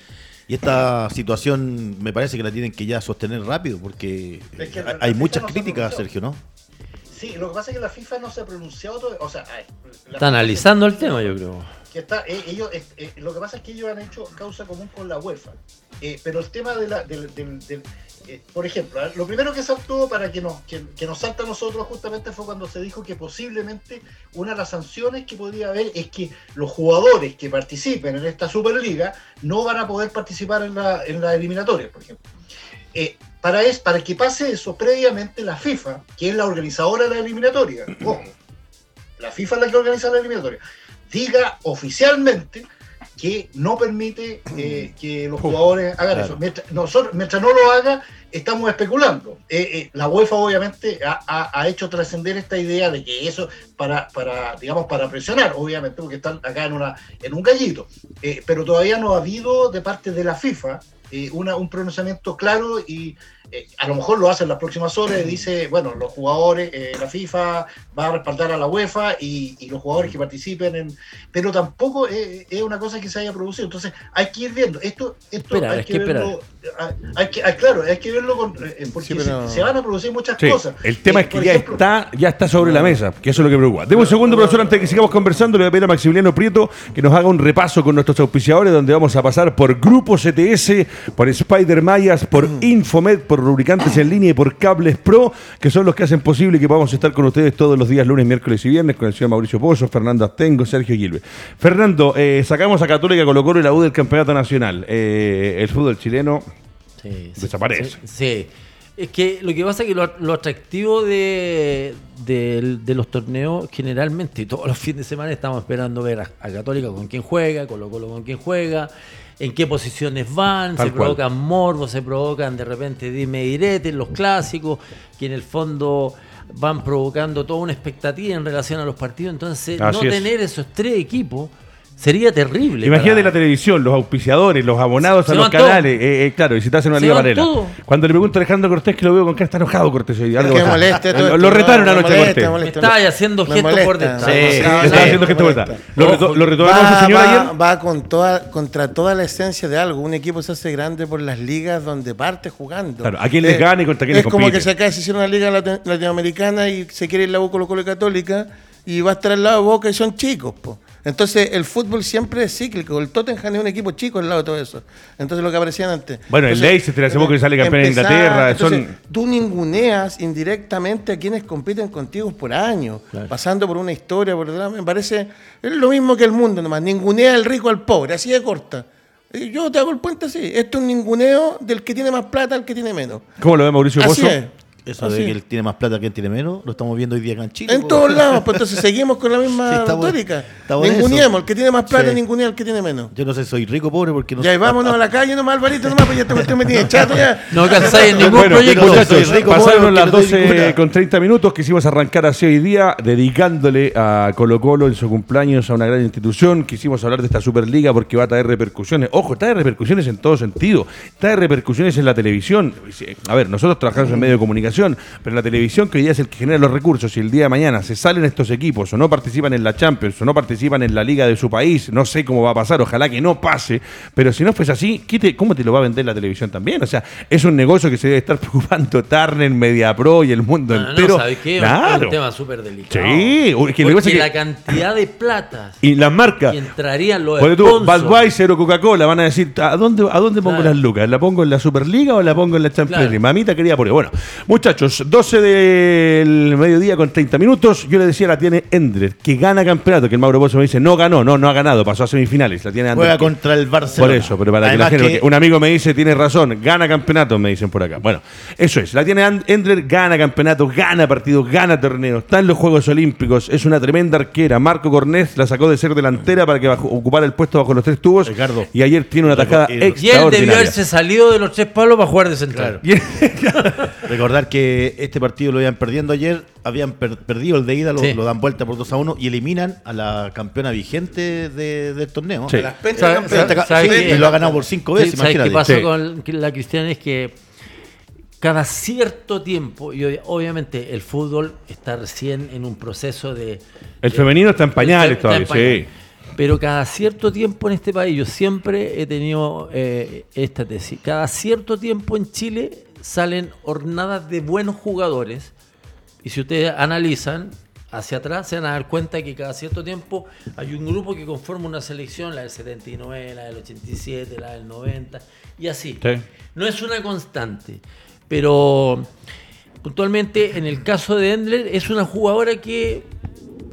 y esta situación me parece que la tienen que ya sostener rápido, porque Es que hay- hay muchas no se críticas, pronunciado. Sergio, ¿no? Sí, lo que pasa es que la FIFA no se ha pronunciado todo, o sea, la Está FIFA analizando el se- tema, yo creo. Que está, eh, ellos, eh, lo que pasa es que ellos han hecho causa común con la UEFA. Eh, pero el tema de la, del, del- del- por ejemplo, lo primero que saltó para que nos, que, que nos salta a nosotros justamente fue cuando se dijo que posiblemente una de las sanciones que podría haber es que los jugadores que participen en esta Superliga no van a poder participar en la, en la eliminatoria, por ejemplo. Eh, para, es, para que pase eso, previamente la FIFA, que es la organizadora de la eliminatoria, ojo, la FIFA es la que organiza la eliminatoria, diga oficialmente que no permite eh, que los jugadores hagan eso. Mientras, nosotros, mientras no lo haga, estamos especulando. Eh, eh, la UEFA obviamente ha, ha- ha hecho trascender esta idea de que eso para, para digamos, para presionar, obviamente, porque están acá en, una, en un gallito. Pero todavía no ha habido de parte de la FIFA una, un pronunciamiento claro y eh, a lo mejor lo hace en las próximas horas dice, bueno, los jugadores, eh, la FIFA va a respaldar a la UEFA y, y los jugadores que participen en... Pero tampoco es, es una cosa que se haya producido, entonces hay que ir viendo. Esto, esto hay hay que, que verlo, hay, hay que, hay- claro, hay que verlo con, eh, porque Sí, pero- se, se van a producir muchas Sí, cosas. el tema Eh, es que ya ejemplo, está, ya está sobre la mesa, que eso es lo que preocupa. Demos un segundo, profesor, antes de que sigamos conversando, le voy a pedir a Maximiliano Prieto que nos haga un repaso con nuestros auspiciadores, donde vamos a pasar por Grupo CTS, por Spider Mayas, por Infomed, por Lubricantes en línea y por Cables Pro, que son los que hacen posible que podamos estar con ustedes todos los días, lunes, miércoles y viernes, con el señor Mauricio Pozo, Fernando Astengo, Sergio Gilbe. Fernando, eh, sacamos a Católica, Colo Colo y la U del Campeonato Nacional. Eh, el fútbol chileno sí, Desaparece. Sí, sí. Es que lo que pasa es que lo, lo atractivo de, de- de los torneos, generalmente, todos los fines de semana estamos esperando ver a, a Católica con quién juega, Colo Colo con quién juega, en qué posiciones van, Tal se cual. provocan morbos, se provocan de repente dime y direte, los clásicos, que en el fondo van provocando toda una expectativa en relación a los partidos. Entonces, Así no es. tener esos tres equipos sería terrible. Imagínate para- la televisión, los auspiciadores, los abonados Se a los canales. eh, eh, claro, y si estás en una Se liga paralela. Cuando le pregunto a Alejandro Cortés que lo veo con cara, está enojado Cortés hoy algo que moleste lo, esto, lo retaron me anoche molesta, Cortés. me Me molesta. estaba haciendo Me gestos por detrás. Sí, Sí, estaba sí, haciendo me gesto molesta. vuelta. ¿Lo, lo Va, ese señor va- ayer? va con toda, contra toda la esencia de algo. Un equipo se hace grande por las ligas donde parte jugando. Claro, a quién les Eh, gana y contra quién Es les como compite. que si acá se hiciera una liga lati- latinoamericana y se quiere ir la U Colo Colo Católica y va a estar al lado de Boca y son chicos. po. Entonces el fútbol siempre es cíclico. El Tottenham es un equipo chico al lado de todo eso. Entonces lo que aparecían antes. Bueno, el Entonces, Leicester hace poco que sale campeón de empezar- Inglaterra, entonces, son- Tú ninguneas indirectamente a quienes compiten contigo por años, pasando por una historia, por. Me parece, es lo mismo que el mundo nomás. Ningunea al rico al pobre, así de corta. Y yo te hago el puente así. Esto es un ninguneo del que tiene más plata al que tiene menos. ¿Cómo lo ve Mauricio Así Pozo? es. Eso Así de que él tiene más plata que él tiene menos, lo estamos viendo hoy día acá en Chile. En todos lados, pues entonces seguimos con la misma Sí, retórica. El que tiene más plata, Sí. ningunea al que tiene menos. Yo no sé, soy rico o pobre porque no Ya, y vámonos a la calle nomás, Alvarito, nomás, pues ya esta cuestión me tiene chato ya. No alcanzáis en ningún Bueno, proyecto. muchachos, soy rico, pasaron pobre, las porque no soy 12 ninguna. con 30 minutos. Quisimos arrancar así hoy día, dedicándole a Colo Colo en su cumpleaños a una gran institución. Quisimos hablar de esta Superliga porque va a traer repercusiones. Ojo, trae repercusiones en todo sentido. Trae repercusiones en la televisión. A ver, nosotros trabajamos en medio de comunicación, pero la televisión, que hoy día es el que genera los recursos, y el día de mañana se salen estos equipos o no participan en la Champions o no participan en la liga de su país, no sé cómo va a pasar, ojalá que no pase, pero si no fuese así, ¿qué te- ¿cómo te lo va a vender la televisión también? O sea, es un negocio que se debe estar preocupando Turner, Mediapro y el mundo No, no, entero. ¿sabes qué? Es Claro. un tema súper delicado. Sí, que Porque es que- la cantidad de plata Y las marcas. que entrarían los Porque tú. Budweiser o Coca-Cola van a decir, ¿a dónde, ¿a dónde pongo Claro. las lucas? ¿La pongo en la Superliga o la pongo en la Champions Claro. League? Mamita quería por Bueno, muchachos, 12 del mediodía con 30 minutos. Yo le decía, la tiene Endler, que gana campeonato, que el Mauro Pozo me dice, no ganó, no, no ha ganado, pasó a semifinales. La tiene Juega Ander, que- contra el Barcelona. Por eso, pero para que la gente, porque un amigo me dice, tiene razón, gana campeonato, me dicen por acá. Bueno, eso es, la tiene Endler, gana campeonato, gana partidos, gana torneos, está en los Juegos Olímpicos, es una tremenda arquera. Marco Cornés la sacó de ser delantera para que ocupara el puesto bajo los tres tubos. Ricardo. Y ayer tiene una tajada Y él Y él debió haberse salido de los tres palos para jugar de central. Y- Recordar que este partido lo iban perdiendo ayer, habían per- perdido el de ida, lo, Sí. lo dan vuelta por 2 a 1 y eliminan a la campeona vigente de- del torneo. Sí. Las pentas ¿Sabe- campeonas. sabe- Sí, sabe que- y lo ha ganado por 5 Sí, veces, ¿sabes imagínate. qué pasó Sí. con la Cristiana? Es que cada cierto tiempo, y ob- obviamente el fútbol está recién en un proceso de... El de- femenino está en pañales está todavía, en pañales. sí. Pero cada cierto tiempo en este país, yo siempre he tenido eh, esta tesis, cada cierto tiempo en Chile salen hornadas de buenos jugadores Y si ustedes analizan hacia atrás, se van a dar cuenta que cada cierto tiempo hay un grupo que conforma una selección, la del 79, la del 87, la del 90, y así. Sí. No es una constante, pero puntualmente en el caso de Endler es una jugadora que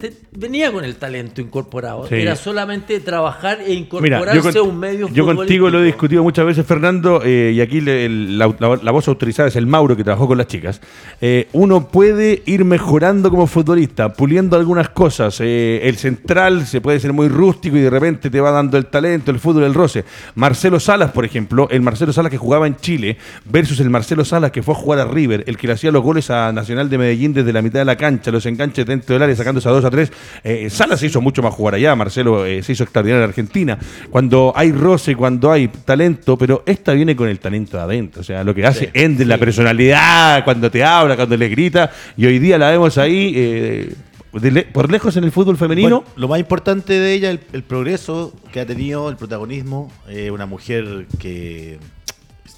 te- venía con el talento incorporado. Sí. Era solamente trabajar e incorporarse con- a un medio yo contigo lo he discutido muchas veces, Fernando, eh, y aquí le- el- la, la- la voz autorizada es el Mauro, que trabajó con las chicas. Eh, uno puede ir mejorando como futbolista, puliendo algunas cosas. Eh, el central se puede ser muy rústico y de repente te va dando el talento, el fútbol, el roce. Marcelo Salas, por ejemplo, el Marcelo Salas que jugaba en Chile versus el Marcelo Salas que fue a jugar a River, el que le hacía los goles a Nacional de Medellín desde la mitad de la cancha, los enganches dentro del área, sacándose a 2 a 3. Eh, Salas se hizo mucho más jugar allá, Marcelo eh, se hizo extraordinario en Argentina. Cuando hay roce, cuando hay talento, pero esta viene con el talento de adentro. O sea, lo que hace Ender, la personalidad, cuando te habla, cuando le grita, y hoy día la vemos ahí. eh, le- por lejos en el fútbol femenino, Bueno, lo más importante de ella, el, el progreso que ha tenido, el protagonismo, una mujer que,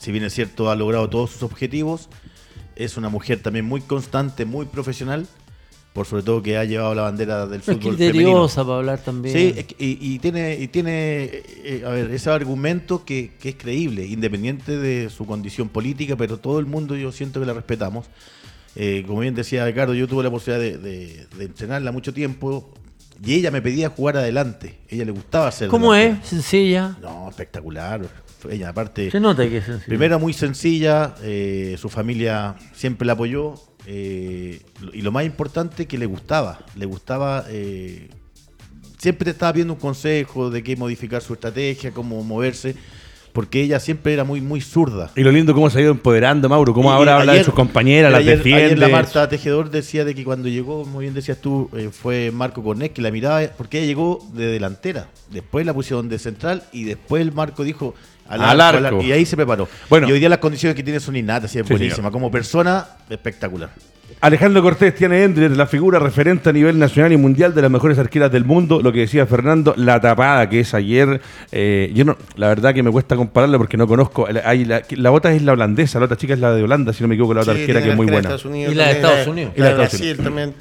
si bien es cierto, ha logrado todos sus objetivos, es una mujer también muy constante, muy profesional, por sobre todo que ha llevado la bandera del Es fútbol femenino. criteriosa para hablar también. Sí, es que- y, y tiene, y tiene eh, a ver, ese argumento que, que es creíble, independiente de su condición política, pero todo el mundo yo siento que la respetamos. Eh, como bien decía Ricardo, yo tuve la posibilidad de, de- de entrenarla mucho tiempo y ella me pedía jugar adelante. Ella le gustaba hacer. ¿Cómo es? Sencilla. No, espectacular. Ella, aparte, Se nota que es sencilla. Primero muy sencilla, eh, su familia siempre la apoyó eh, y lo más importante que le gustaba, le gustaba, eh, siempre te estaba pidiendo un consejo de qué modificar su estrategia, cómo moverse, porque ella siempre era muy muy zurda. y lo lindo cómo se ha ido empoderando, Mauro, cómo Y ahora habla de sus compañeras, las ayer, defiende. ayer la Marta Tejedor decía de que cuando llegó, muy bien decías tú, eh, fue Marco Cornet que la miraba, porque ella llegó de delantera, después la pusieron de central y después el Marco dijo al, Al arco, arco. y ahí se preparó. Bueno. y hoy día las condiciones que tiene son innatas y es Sí, buenísima. señor. Como persona, espectacular. Alejandro Cortés tiene Endler, la figura referente a nivel nacional y mundial de las mejores arqueras del mundo. Lo que decía Fernando, la tapada que es ayer. eh, yo no, la verdad que me cuesta compararla porque no conozco. la- hay la, la otra es la holandesa, la otra chica es la de Holanda, si no me equivoco, la otra Sí, arquera que es muy buena. de Estados Unidos Y la de Estados Unidos. Y la de Y Brasil también.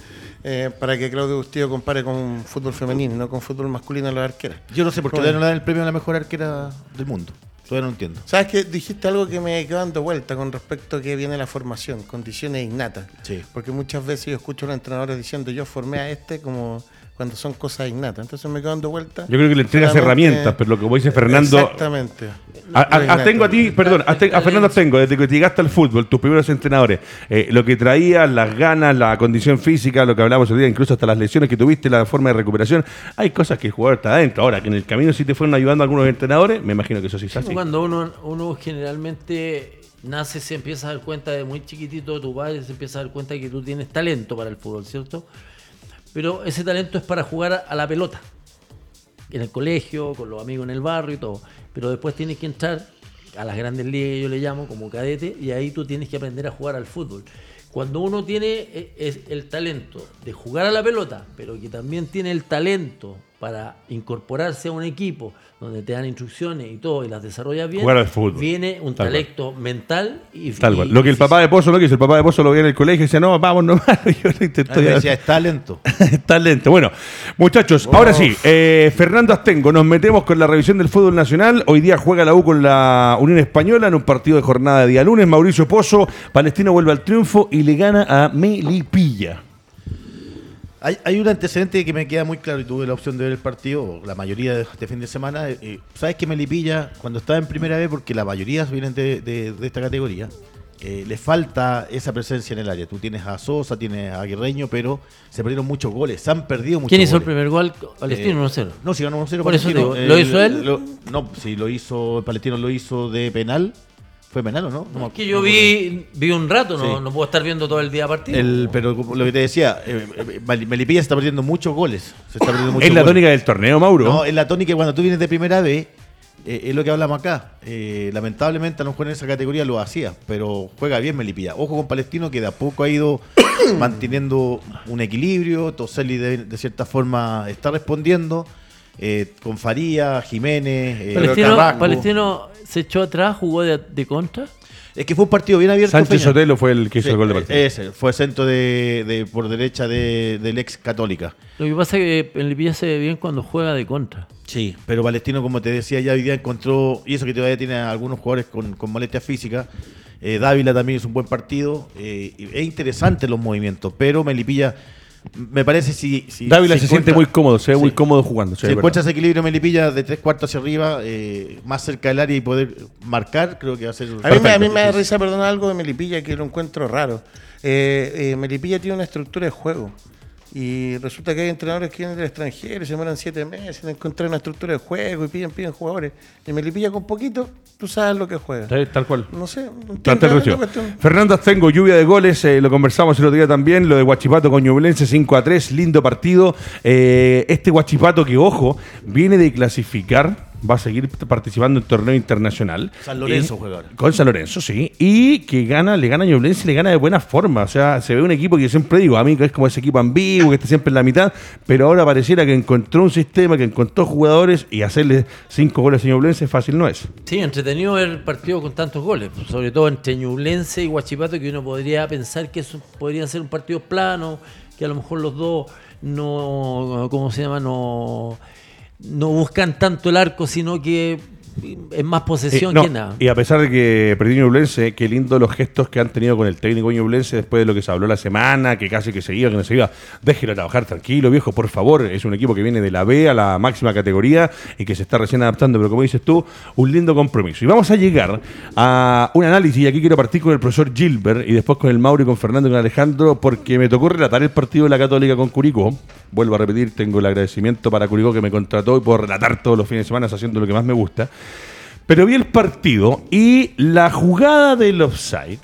eh, para que Claudio Bustillo compare con fútbol femenino, no con fútbol masculino a las arqueras. Yo no sé por qué todavía no le dan el premio a la mejor arquera del mundo. Todavía no entiendo. ¿Sabes que Dijiste algo que me quedó dando vuelta con respecto a que viene la formación, condiciones innatas. Sí. Porque muchas veces yo escucho a los entrenadores diciendo yo formé a este como cuando son cosas innatas. Entonces me quedo dando vuelta. Yo creo que le entregas herramientas, pero lo que como dice Fernando. Exactamente. A, a- a- tengo a ti, perdón, a, Fernando tengo, desde que llegaste al fútbol, tus primeros entrenadores, eh, lo que traías, las ganas, la condición física, lo que hablamos el día, incluso hasta las lesiones que tuviste, la forma de recuperación, hay cosas que el jugador está adentro. Ahora, que en el camino sí te fueron ayudando algunos entrenadores, me imagino que eso sí es así. Cuando uno, uno generalmente nace, se empieza a dar cuenta de muy chiquitito, tu padre se empieza a dar cuenta de que tú tienes talento para el fútbol, ¿cierto? Pero ese talento es para jugar a, la pelota. En el colegio, con los amigos en el barrio y todo. Pero después tienes que entrar a las grandes ligas, yo le llamo, como cadete, y ahí tú tienes que aprender a jugar al fútbol. Cuando uno tiene eh, el talento de jugar a la pelota, pero que también tiene el talento para incorporarse a un equipo donde te dan instrucciones y todo y las desarrollas bien, Jugar al fútbol. viene un Tal cual. talento mental y Tal y- cual. Lo que el papá de Pozo lo que hizo, el papá de Pozo lo veía en el colegio y decía, no, vamos nomás. Yo lo intenté Ah, me decía, es talento. Talento. Bueno, muchachos, ahora sí, eh, Fernando Astengo, nos metemos con la revisión del fútbol nacional. Hoy día juega la U con la Unión Española en un partido de jornada de día lunes. Mauricio Pozo, Palestino vuelve al triunfo y le gana a Melipilla. Hay, hay un antecedente que me queda muy claro y tuve la opción de ver el partido, la mayoría de este fin de semana. eh, eh, ¿Sabes que Melipilla, cuando estaba en primera vez, porque la mayoría vienen de, de- de esta categoría, eh, le falta esa presencia en el área? Tú tienes a Sosa, tienes a Guerreño, pero se perdieron muchos goles, se han perdido muchos ¿Quién hizo el primer gol? Palestino Eh, 1-0. No, si ganó 1-0 Por eso Palestino. digo, ¿lo hizo él? lo- no, si lo hizo, el Palestino lo hizo de penal. ¿Fue penal o no? no Es que yo no vi, vi un rato, no, Sí. no puedo estar viendo todo el día partido. El, pero lo que te decía, eh, eh, Mel- Melipilla se está perdiendo muchos goles. Se está perdiendo muchos Es la goles. tónica del torneo, Mauro. No, es la tónica cuando tú vienes de primera vez, eh, es lo que hablamos acá. Eh, lamentablemente a lo mejor en esa categoría lo hacía, pero juega bien Melipilla. Ojo con Palestino que de a poco ha ido manteniendo un equilibrio. Toselli de, de cierta forma está respondiendo. Eh, con Faría, Jiménez, eh, Palestino, Carrasco. Palestino se echó atrás, jugó de, de contra. Es que fue un partido bien abierto. Sánchez Feña. Sotelo fue el que hizo Sí, el gol de partido. Ese, fue centro de, de- por derecha de, del ex Católica. Lo que pasa es que Melipilla se ve bien cuando juega de contra. Sí, pero Palestino, como te decía, ya hoy día encontró, y eso que todavía tiene a algunos jugadores con, con molestias físicas. eh, Dávila también es un buen partido. eh, es interesante los movimientos, pero Melipilla, me parece si. si Dávila se, siente muy cómodo, se ve Sí. muy cómodo jugando. Si es encuentra verdad. ese equilibrio Melipilla de tres cuartos hacia arriba, eh, más cerca del área y poder marcar, creo que va a ser. A mí, me, a mí me da risa, perdón, algo de Melipilla que lo encuentro raro. Eh, eh, Melipilla tiene una estructura de juego. Y resulta que hay entrenadores que vienen del extranjero y se demoran siete meses en encontrar una estructura de juego y piden, piden jugadores. Y Melipilla con poquito, tú sabes lo que juega. Sí, Tal cual. No sé. Fernández tengo lluvia de goles, eh, lo conversamos el otro día también, lo de Guachipato con Ñublense 5 a 3, lindo partido. Eh, este Guachipato que, ojo, viene de clasificar, va a seguir participando en torneo internacional. San Lorenzo Eh, juega ahora. Con San Lorenzo, sí. Y que gana, le gana a Ñublense y le gana de buena forma. O sea, se ve un equipo que yo siempre digo, a mí que es como ese equipo ambiguo, que está siempre en la mitad, pero ahora pareciera que encontró un sistema, que encontró jugadores y hacerle cinco goles a Ñublense fácil no es. Sí, entretenido el partido con tantos goles, sobre todo entre Ñublense y Guachipato, que uno podría pensar que eso podría ser un partido plano, que a lo mejor los dos no, ¿cómo se llama? No, no buscan tanto el arco, sino que es más posesión Eh, no, que nada. Y a pesar de que perdió Ñublense, qué lindo los gestos que han tenido con el técnico Ñublense después de lo que se habló la semana, que casi que se iba, que no se iba. Déjelo trabajar tranquilo, viejo, por favor. Es un equipo que viene de la B a la máxima categoría y que se está recién adaptando, pero como dices tú, un lindo compromiso. Y vamos a llegar a un análisis, y aquí quiero partir con el profesor Gilbert y después con el Mauro y con Fernando y con Alejandro, porque me tocó relatar el partido de la Católica con Curicó. Vuelvo a repetir, tengo el agradecimiento para Curicó que me contrató y puedo relatar todos los fines de semana haciendo lo que más me gusta. Pero vi el partido y la jugada del offside.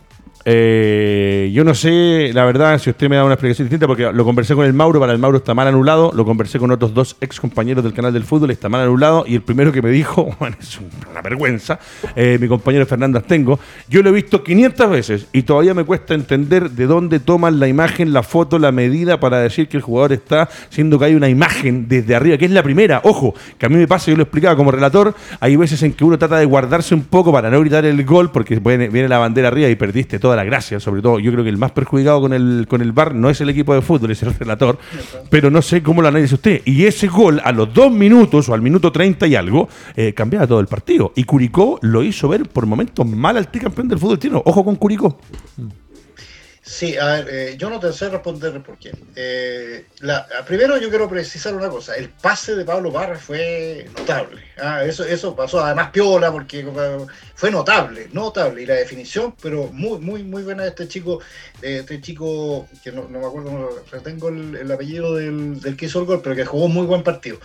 Eh, yo no sé, la verdad, si usted me da una explicación distinta, porque lo conversé con el Mauro, para el Mauro está mal anulado, lo conversé con otros dos ex compañeros del canal del fútbol, está mal anulado, y el primero que me dijo, bueno, es un- una vergüenza, eh, mi compañero Fernando Astengo, yo lo he visto 500 veces y todavía me cuesta entender de dónde toman la imagen, la foto, la medida para decir que el jugador está, siendo que hay una imagen desde arriba, que es la primera, ojo, que a mí me pasa, yo lo explicaba como relator, hay veces en que uno trata de guardarse un poco para no gritar el gol, porque viene, la bandera arriba y perdiste toda la gracia, sobre todo yo creo que el más perjudicado con el, con el VAR no es el equipo de fútbol, es el relator, pero no sé cómo lo analiza usted. Y ese gol a los dos minutos o al minuto 30 y algo, eh, cambiaba todo el partido. Y Curicó lo hizo ver por momentos mal al tricampeón del fútbol chino. Ojo con Curicó. Sí, a ver, eh, yo no te sé responder por qué. Eh, primero yo quiero precisar una cosa, el pase de Pablo Parra fue notable. Ah, eso, eso pasó además piola porque eh, fue notable, notable. Y la definición, pero muy, muy, muy buena de este chico, este chico, que no, me acuerdo, no, no tengo el, el apellido del, que hizo el gol, pero que jugó un muy buen partido.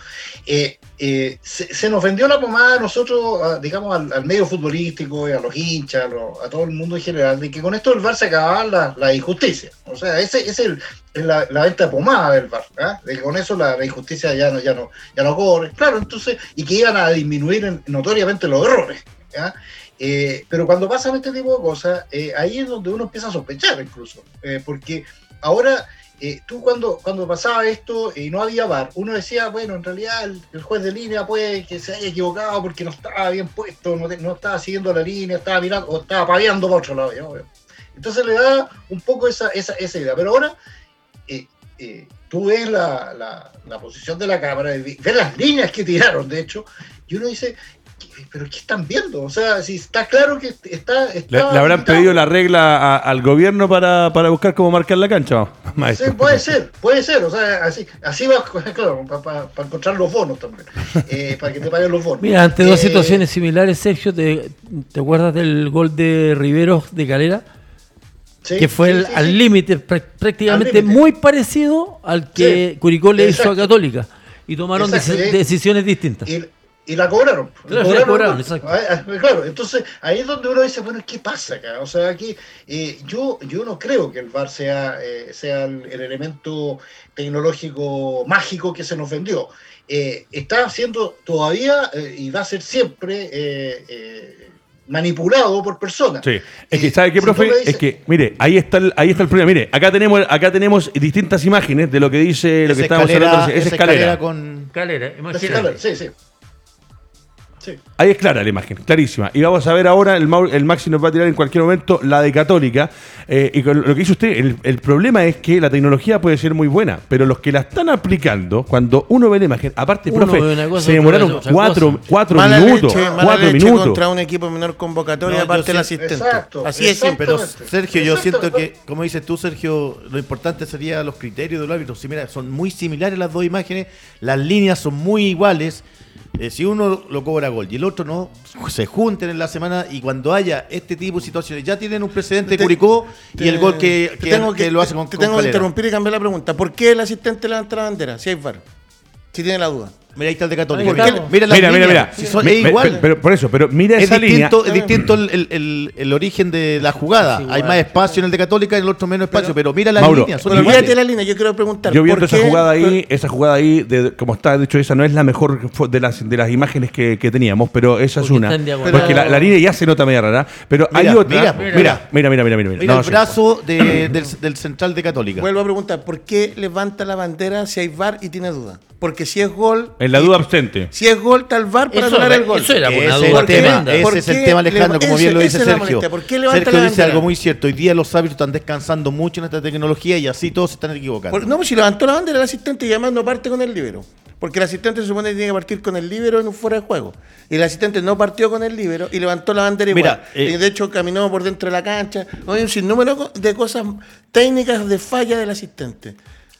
Eh, eh, se, nos vendió la pomada a nosotros, digamos, al, medio futbolístico, a los hinchas, a, todo el mundo en general, de que con esto el VAR se acababan las la injusticias. O sea, ese ese es, el, la, venta de pomada del de que con eso la, injusticia ya no, ya no, ya no corre. Claro, entonces, y que iban a disminuir en- notoriamente los errores. Eh, pero cuando pasan este tipo de cosas, eh, ahí es donde uno empieza a sospechar incluso, eh, porque ahora eh, tú cuando, cuando pasaba esto y no había VAR, uno decía, bueno, en realidad el, juez de línea puede que se haya equivocado porque no estaba bien puesto, no, no estaba siguiendo la línea, estaba mirando o estaba paviando para otro lado. ¿ya? Entonces le da un poco esa, esa, esa idea. Pero ahora eh, eh, tú ves la, la- la posición de la cámara, y ves las líneas que tiraron, de hecho, y uno dice, ¿qué- ¿pero qué están viendo? O sea, si está claro que está... Le, está le habrán pintado. pedido la regla a- al gobierno para, para buscar cómo marcar la cancha, Sí, puede ser, puede ser, o sea, así, así va, claro, para encontrar los bonos también, eh, para que te paguen los bonos. Mira, ante dos Eh, situaciones similares, Sergio, ¿te, te acuerdas del gol de Riveros de Calera? Sí, que fue sí, el- sí, al límite, prá- prácticamente Al muy parecido al que Curicó le hizo a. Católica. Y tomaron decisiones distintas. Y, y la cobraron. Claro, la cobraron, exacto. Ah, ah, Claro, entonces ahí es donde uno dice, bueno, ¿qué pasa acá? O sea, aquí eh, yo, yo no creo que el VAR sea, eh, sea el, el elemento tecnológico mágico que se nos vendió. Eh, está siendo todavía y va a ser siempre manipulado por personas. Sí, es que ¿sabe qué, profe? Es que, mire, ahí está el, ahí está el problema. Mire, acá tenemos, acá tenemos distintas imágenes de lo que dice, lo que estábamos escalera, hablando. Esa esa escalera. escalera con. Calera, claro, sí, sí. Sí. Ahí es clara la imagen, clarísima. Y vamos a ver ahora, el, Mau- el Maxi nos va a tirar en cualquier momento la de Católica. Eh, y con lo que dice usted, el, el problema es que la tecnología puede ser muy buena, pero los que la están aplicando, cuando uno ve la imagen, aparte, Uno profe, cosa, se demoraron cuatro, cosa. cuatro mala minutos. leche, mala cuatro leche minutos. contra un equipo menor convocatoria, No, aparte el asistente. Exacto, Así es siempre. Pero. Sergio, yo siento que, como dices tú, Sergio, lo importante sería los criterios del árbitro. Si mira, son muy similares las dos imágenes, las líneas son muy iguales. Eh, si uno lo cobra gol y el otro no, se junten en la semana y cuando haya este tipo de situaciones, ya tienen un precedente de Te- Curicó y el gol que, que- tengo que lo hace con Te con tengo que interrumpir y cambiar la pregunta. ¿Por qué el asistente levanta la bandera? Si hay VAR. Si tiene la duda. Mira, ahí está el de Católica. Mira, mira, Mira, mira, líneas, mira. si son- Me- es igual. pero por eso, pero mira es esa distinto, línea. es distinto el, el- el- el origen de la jugada. Igual. Hay más espacio en el de Católica y en el otro menos espacio. Pero, mira las Mauro, de la línea. Yo quiero preguntar. Yo viendo ¿por esa qué- jugada ahí, esa jugada ahí, de, como está dicho, esa no es la mejor de las, de las imágenes que, que teníamos, pero esa es una. Porque la, la línea ya se nota media rara. Pero hay Mira, otra. mira, Mira, mira, mira, mira, mira. mira. No, el sí. brazo de- del, del central de Católica. Vuelvo a preguntar. ¿Por qué levanta la bandera si hay VAR y tiene duda? Porque si es gol. En la duda abstente. Si es gol, el VAR para Eso- anular el gol. eso era Ese una es duda el tema, tremenda. ese ¿Por es el qué tema, Alejandro, le- como bien lo ese- dice Sergio. molestia. ¿Por qué levanta Sergio la dice algo muy cierto. Hoy día los árbitros están descansando mucho en esta tecnología y así todos se están equivocando. Por- no, pues si levantó la bandera el asistente y además no parte con el libero. Porque el asistente se supone que tiene que partir con el libero en un fuera de juego. Y el asistente no partió con el libero y levantó la bandera igual. Mira, eh, y de hecho caminó por dentro de la cancha. Hay un sinnúmero de cosas técnicas de falla del asistente.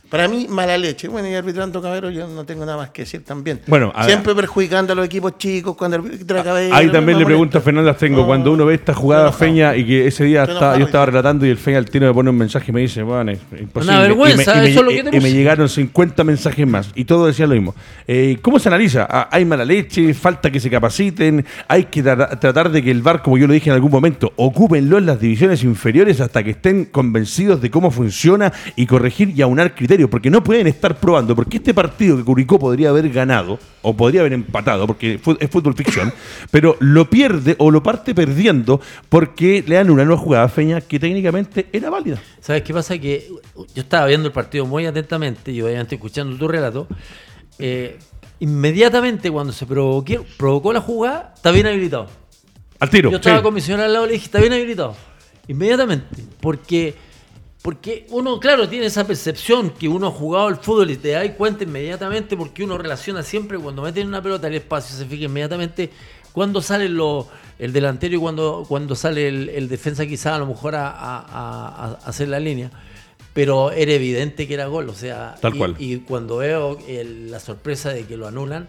Para mí, mala leche. Bueno, y arbitrando Cabero, yo no tengo nada más que decir también. Bueno, Siempre perjudicando a los equipos chicos cuando arbitra Cabero. Ahí también le pregunto a. Fernanda Tengo, No, cuando uno ve esta jugada. Feña y que ese día enojado yo estaba relatando y el Feña al tiro me pone un mensaje y me dice, bueno, es imposible. Una vergüenza, y me, y me- eso es lo que y- te y me llegaron 50 mensajes más y todos decían lo mismo. Eh, ¿Cómo se analiza? Ah, ¿Hay mala leche? ¿Falta que se capaciten? ¿Hay que tra- tratar de que el VAR, como yo lo dije en algún momento, ocúpenlo en las divisiones inferiores hasta que estén convencidos de cómo funciona y corregir y aunar criterios? Porque no pueden estar probando, porque este partido que Curicó podría haber ganado o podría haber empatado, porque es fútbol ficción, pero lo pierde o lo parte perdiendo porque le dan una nueva jugada a Feña que técnicamente era válida. ¿Sabes qué pasa? Que yo estaba viendo el partido muy atentamente y obviamente escuchando tu relato. Eh, inmediatamente cuando se provoqué- provocó la jugada, está bien habilitado. Al tiro. Yo estaba sí. señora al lado y le dije, está bien habilitado. Inmediatamente. Porque, porque uno, claro, tiene esa percepción que uno ha jugado al fútbol y te das cuenta inmediatamente porque uno relaciona siempre cuando meten una pelota al espacio, se fija inmediatamente cuando sale lo- el delantero y cuando, cuando sale el, el defensa quizá a lo mejor a, a- a- a hacer la línea. Pero era evidente que era gol, o sea, Tal y, cual. y cuando veo el- la sorpresa de que lo anulan,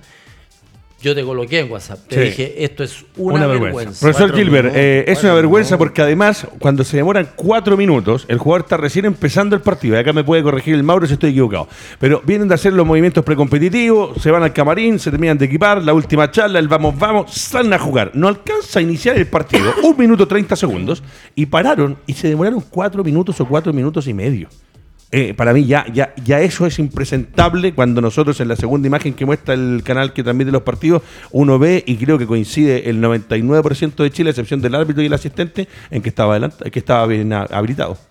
yo te coloqué en WhatsApp. Te Sí. dije, esto es una, vergüenza. Profesor Cuatro Gilbert, eh, es una vergüenza minutos. porque además, cuando se demoran cuatro minutos, el jugador está recién empezando el partido. Y acá me puede corregir el Mauro si estoy equivocado. Pero vienen de hacer los movimientos precompetitivos, se van al camarín, se terminan de equipar, la última charla, el vamos, vamos, salen a jugar. No alcanza a iniciar el partido, un minuto 30 segundos, y pararon y se demoraron cuatro minutos o cuatro minutos y medio. Eh, para mí ya, ya, ya eso es impresentable cuando nosotros en la segunda imagen que muestra el canal que transmite los partidos, uno ve y creo que coincide el 99% de Chile, a excepción del árbitro y el asistente, en que estaba, adelante, que estaba bien habilitado.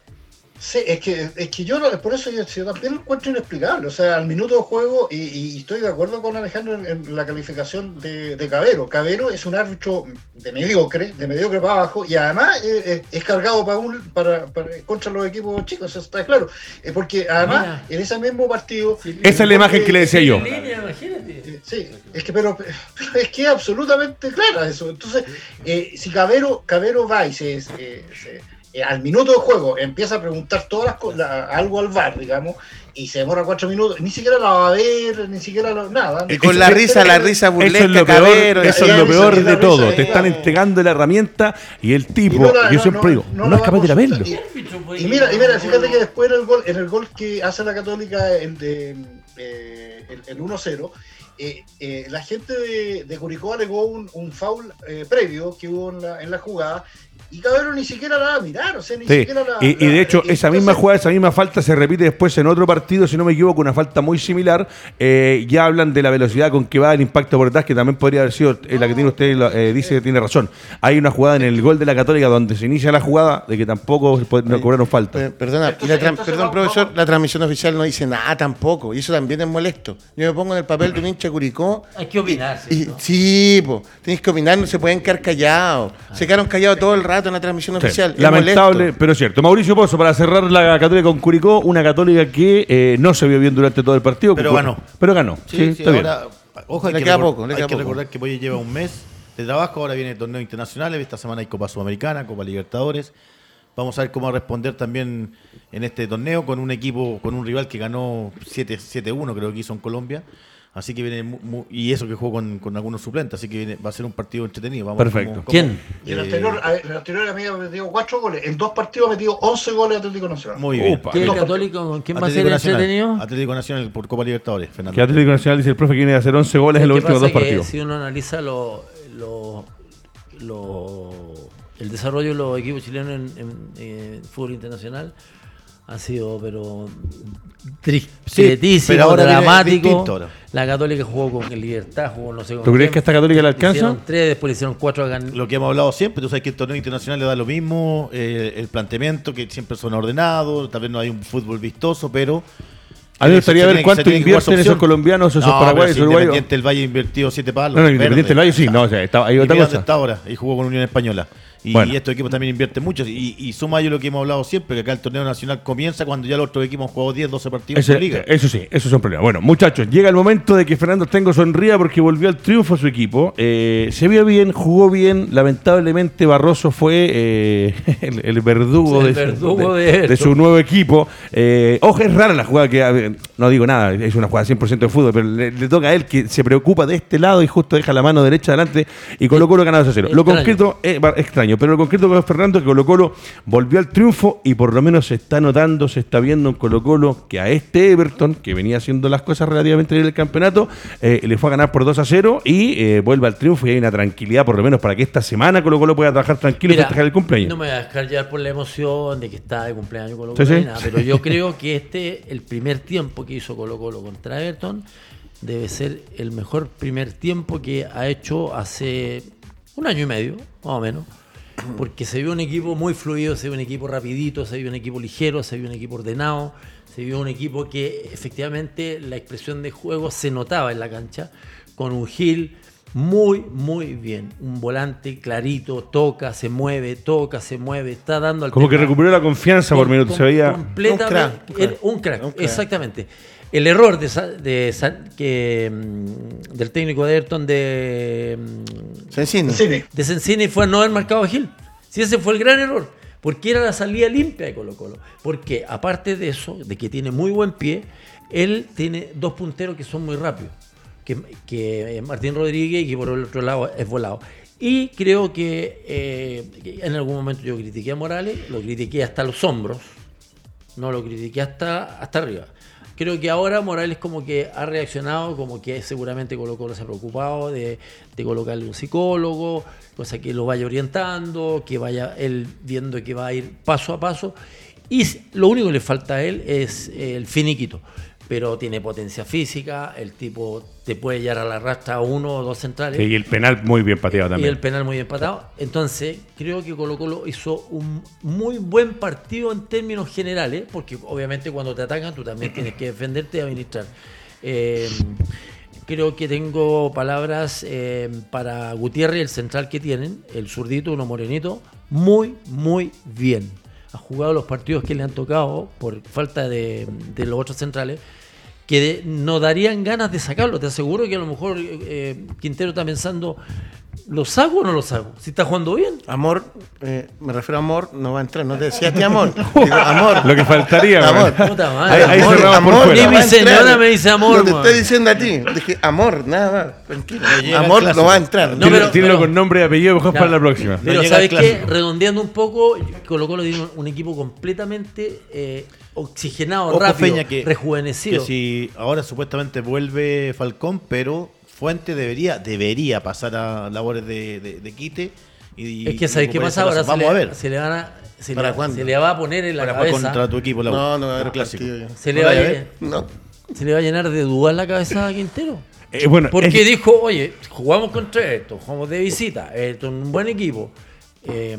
Sí, es que, es que yo no, por eso yo, yo también lo encuentro inexplicable. O sea, al minuto de juego, y, y estoy de acuerdo con Alejandro en, en la calificación de, de Cabero. Cabero es un árbitro de mediocre, de mediocre para abajo, y además eh, eh, es cargado para un, para, para- contra los equipos chicos, eso está claro. Eh, porque además, Mira. en ese mismo partido. Esa es la imagen que le decía yo. imagínate. Sí, es que pero, pero es que es absolutamente clara eso. Entonces, eh, si Cabero, Cabero va y se, se- se- eh, al minuto de juego empieza a preguntar todas las cosas, algo al VAR, digamos, y se demora cuatro minutos, ni siquiera la va a ver, ni siquiera lo- nada. Y con la risa, la risa Eso es burlesca, lo peor, eso es lo peor de risa, todo. Te están entregando la herramienta y el tipo, Y no la- yo no- siempre no- digo, no es capaz de ir a vamos- verlo. Y, y mira, y mira, fíjate que después en el gol, en el gol que hace la Católica, el de eh, el, el 1-0, eh, eh, la gente de, de Curicó alegó un, un foul eh, previo que hubo en la, en la jugada y Cabero ni siquiera la va a mirar, o sea, ni Sí, siquiera la. y, y la- de hecho, esa misma jugada, esa misma falta se repite después en otro partido, si no me equivoco, una falta muy similar. Eh, ya hablan de la velocidad con que va el impacto por detrás, que también podría haber sido eh, la que tiene usted, eh, dice que tiene razón. Hay una jugada en el gol de la Católica donde se inicia la jugada de que tampoco no cobraron falta. Eh, Perdona, y la entonces perdón, profesor, la transmisión oficial no dice nada tampoco, y eso también es molesto. Yo me pongo en el papel de un hincha Curicó. Hay que opinar, Y, sí, po, tenéis que opinar, no se pueden quedar callados. Se quedaron callados todo el rato en la transmisión Sí, oficial. Lamentable, molesto. pero cierto. Mauricio Pozo, para cerrar la Católica con Curicó, una Católica que eh, no se vio bien durante todo el partido. Pero ganó. Pero ganó. Sí, Sí, sí, está bien. ojo, hay Le que, queda poco, le hay queda que poco. recordar que Boye lleva un mes de trabajo, ahora viene torneos internacionales, esta semana hay Copa Sudamericana, Copa Libertadores. Vamos a ver cómo responder también en este torneo con un equipo, con un rival que ganó 7 7-1, creo que hizo en Colombia. Así que viene, mu- mu- y eso que jugó con, con algunos suplentes, así que viene- va a ser un partido entretenido. Vamos a ver Perfecto. cómo- cómo- ¿Quién? Y el eh, anterior, ver, el anterior a mí ha metido 4 goles. En dos partidos ha metido 11 goles Atlético Nacional. Muy bien. Upa. ¿Qué No, católico? ¿Con quién va a ser Atlético Nacional, entretenido? Atlético Nacional por Copa Libertadores, Fernando. Que Atlético Nacional dice el profe que viene a hacer 11 goles en los ¿Qué últimos dos partidos. Si uno analiza lo, lo- lo- el desarrollo de los equipos chilenos en, en, eh, fútbol internacional ha sido pero discretísimo, pero ahora viene dramático. La Católica jugó con el Libertad, jugó no sé con ¿Tú crees quién. que esta Católica le alcanza? Hicieron tres, después le hicieron cuatro Lo que hemos hablado siempre, tú sabes que el torneo internacional le da lo mismo, eh, el planteamiento, que siempre son ordenados, tal vez no hay un fútbol vistoso, pero... A mí me gustaría ver cuánto invierten esos colombianos, esos No, paraguayos, si uruguayos. Independiente del Valle invirtió siete palos. No, no, Independiente del. Valle sí, no, o sea, está- hay Y otra cosa. está ahora, y jugó con Unión Española. Y, Bueno. estos equipos también invierten mucho. Y, y suma yo lo que hemos hablado siempre, que acá el torneo nacional comienza cuando ya los otros equipos han jugado 10, 12 partidos Ese- por liga. eso sí, esos son problemas. Bueno, muchachos, llega el momento de que Fernando Tengo sonría porque volvió al triunfo a su equipo. Eh, se vio bien, jugó bien. Lamentablemente Barroso fue eh, el, el verdugo, El de, verdugo de- de de esto. su nuevo equipo. Eh, ojo, es rara la jugada que... ver, No digo nada, es una jugada 100% de fútbol, pero le, le toca a él que se preocupa de este lado y justo deja la mano derecha adelante y Colo Colo ganado a cero. Lo Extraño. concreto es va- extraño, pero lo concreto con Fernando es que Colo Colo volvió al triunfo y por lo menos se está notando, se está viendo en Colo Colo que a este Everton, que venía haciendo las cosas relativamente bien en el campeonato, eh, le fue a ganar por 2 a 0 y eh, vuelve al triunfo y hay una tranquilidad por lo menos para que esta semana Colo Colo pueda trabajar tranquilo y Mira, festejar el cumpleaños. No me voy a dejar llevar por la emoción de que está de cumpleaños Colo Colo, sí. ni nada, pero yo creo que este, el primer tiempo que hizo Colo Colo contra Everton, debe ser el mejor primer tiempo que ha hecho hace un año y medio, más o menos. Porque se vio un equipo muy fluido, se vio un equipo rapidito, se vio un equipo ligero, se vio un equipo ordenado, se vio un equipo que efectivamente la expresión de juego se notaba en la cancha, con un Gil muy, muy bien. Un volante clarito, toca, se mueve, toca, se mueve, está dando al Como que recuperó la confianza por minuto, se veía... Completamente. Un crack, un crack. el- un crack, Un crack. exactamente. El error de, de que, mm, del técnico de Ayrton de, mm, Sencillo. Cine. de Sensini fue no haber marcado a Gil. Si ese fue el gran error. Porque era la salida limpia de Colo Colo. Porque aparte de eso, de que tiene muy buen pie, él tiene dos punteros que son muy rápidos. Que, que Martín Rodríguez y que por el otro lado es volado. Y creo que, eh, que en algún momento yo critiqué a Morales, lo critiqué hasta los hombros, no lo critiqué hasta, hasta arriba. Creo que ahora Morales como que ha reaccionado, como que seguramente Colo Colo se ha preocupado de, de colocarle un psicólogo, cosa que lo vaya orientando, que vaya él viendo que va a ir paso a paso. Y lo único que le falta a él es eh, el finiquito. Pero tiene potencia física, el tipo te puede llevar a la rastra uno o dos centrales. Sí, y el penal muy bien pateado Y también. el penal muy empatado. Entonces, creo que Colo Colo hizo un muy buen partido en términos generales, porque obviamente cuando te atacan tú también tienes que defenderte y administrar. Eh, creo que tengo palabras eh, para Gutiérrez, el central que tienen, el zurdito, uno morenito, muy, muy bien. Ha jugado los partidos que le han tocado por falta de, de los otros centrales que no darían ganas de sacarlo. Te aseguro que a lo mejor eh, Quintero está pensando, ¿lo saco o no lo saco? Si está jugando bien. Amor, eh, me refiero a amor, no va a entrar. No te decía ti amor. Digo, amor. Lo que faltaría, Amor. Puta madre, Ahí- ahí amor, por amor. Ni mi a señora me dice amor, No te estoy diciendo a ti. Dije amor, nada más. Tranquilo. Amor no va a entrar. No, Tíralo- pero- tíralo pero- con nombre y apellido mejor Ya. para la próxima. Pero ¿sabes qué? Redondeando un poco, Colo Colo tiene un, un equipo completamente eh, oxigenado, Ojo, rápido, Peña, que, rejuvenecido. que si ahora supuestamente vuelve Falcón, pero Fuente debería debería pasar a labores de, de, de quite. Y, es que y ¿sabes qué pasa ahora? Vamos le, a ver. Se le, van a- se ¿Para le- cuándo? se le va a poner en la Para cabeza. contra tu equipo, la. No, no va a haber Un clásico. Se le, ¿No va a, vaya a lle- ver? No. se le va a llenar de dudas la cabeza a Quintero. Eh, bueno, Porque es- dijo, oye, jugamos contra esto, jugamos de visita, esto es un buen equipo. Eh,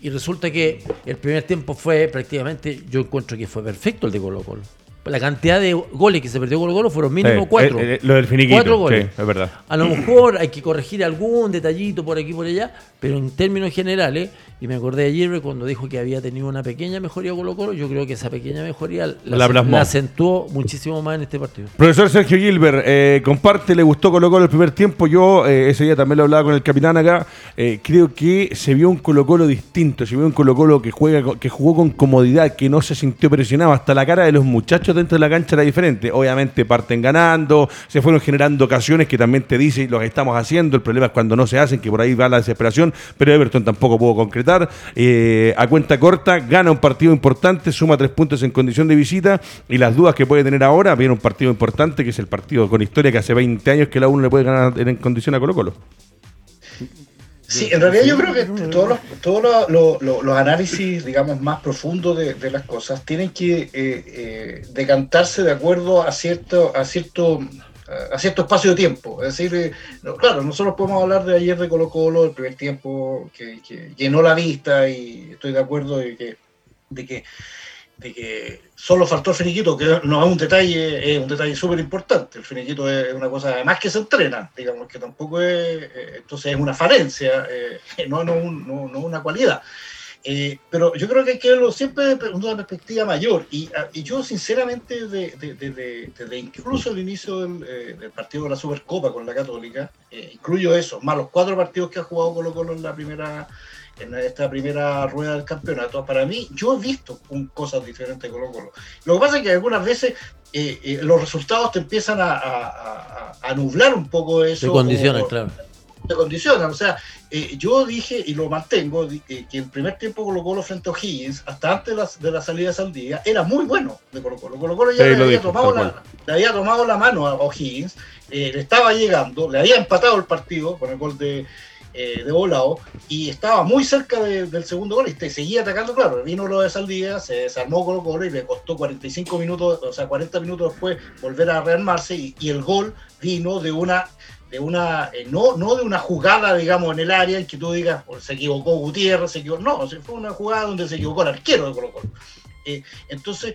y resulta que el primer tiempo fue prácticamente, yo encuentro que fue perfecto el de Colo Colo. La cantidad de goles que se perdió Colo Colo fueron mínimo Sí, cuatro. eh, eh, lo del finiquito, Cuatro goles. sí, es verdad. A lo mejor hay que corregir algún detallito por aquí y por allá, pero en términos generales, y me acordé de ayer cuando dijo que había tenido una pequeña mejoría Colo Colo, yo creo que esa pequeña mejoría la, La plasmó. la acentuó muchísimo más en este partido. Profesor Sergio Gilbert, eh, comparte, le gustó Colo Colo el primer tiempo. Yo eh, ese día también lo hablaba con el capitán acá. Eh, creo que se vio un Colo Colo distinto, se vio un Colo Colo que, juega, con- que jugó con comodidad, que no se sintió presionado. Hasta la cara de los muchachos dentro de la cancha era diferente. Obviamente parten ganando, se fueron generando ocasiones que también te dice lo que estamos haciendo. El problema es cuando no se hacen, que por ahí va la desesperación. Pero Everton tampoco pudo concretar. Eh, a cuenta corta, gana un partido importante, suma tres puntos en condición de visita. Y las dudas que puede tener ahora, viene un partido importante, que es el partido con historia que hace 20 años que la uno le puede ganar en condición a Colo Colo. Sí, en realidad yo creo que todos los, todos los, los- los- análisis, digamos, más profundos de, de las cosas tienen que eh, eh, decantarse de acuerdo a cierto, a cierto, a cierto espacio de tiempo. Es decir, eh, no, claro, nosotros podemos hablar de ayer de Colo Colo, el primer tiempo que, que llenó la vista y estoy de acuerdo de que, de que, de que solo faltó el finiquito, que no es un detalle, es un detalle súper importante. El finiquito es una cosa además que se entrena, digamos que tampoco es, eh, entonces es una falencia, eh, no, no, no, no una cualidad. Eh, pero yo creo que hay que verlo siempre desde una perspectiva mayor. Y, ah, y yo, sinceramente, desde de, de- de- desde incluso el inicio del, eh, del partido de la Supercopa con la Católica, eh, incluyo eso, más los cuatro partidos que ha jugado Colo Colo en la primera en esta primera rueda del campeonato, para mí, yo he visto un- cosas diferentes de Colo Colo. Lo que pasa es que algunas veces eh, eh, los resultados te empiezan a, a- a- a nublar un poco eso. Se condicionan, claro. te condicionan. O sea, eh, yo dije y lo mantengo, eh, que el primer tiempo Colo Colo frente a O'Higgins, hasta antes de la, de la salida de Saldía, era muy bueno de Colo Colo. Colo Colo ya Sí, le, lo había dijo, tomado la, le había tomado la mano a O'Higgins, eh, le estaba llegando, le había empatado el partido con el gol de, eh, de volado y estaba muy cerca de- del segundo gol y te seguía atacando, claro, vino lo de Saldía, se desarmó Colo Colo y le costó 45 minutos, o sea, 40 minutos después volver a rearmarse y, el gol vino de una de una eh, no, no de una jugada digamos en el área en que tú digas "Oh, se equivocó Gutiérrez, se equivocó, no, fue una jugada donde se equivocó el arquero de Colo Colo. Eh, entonces,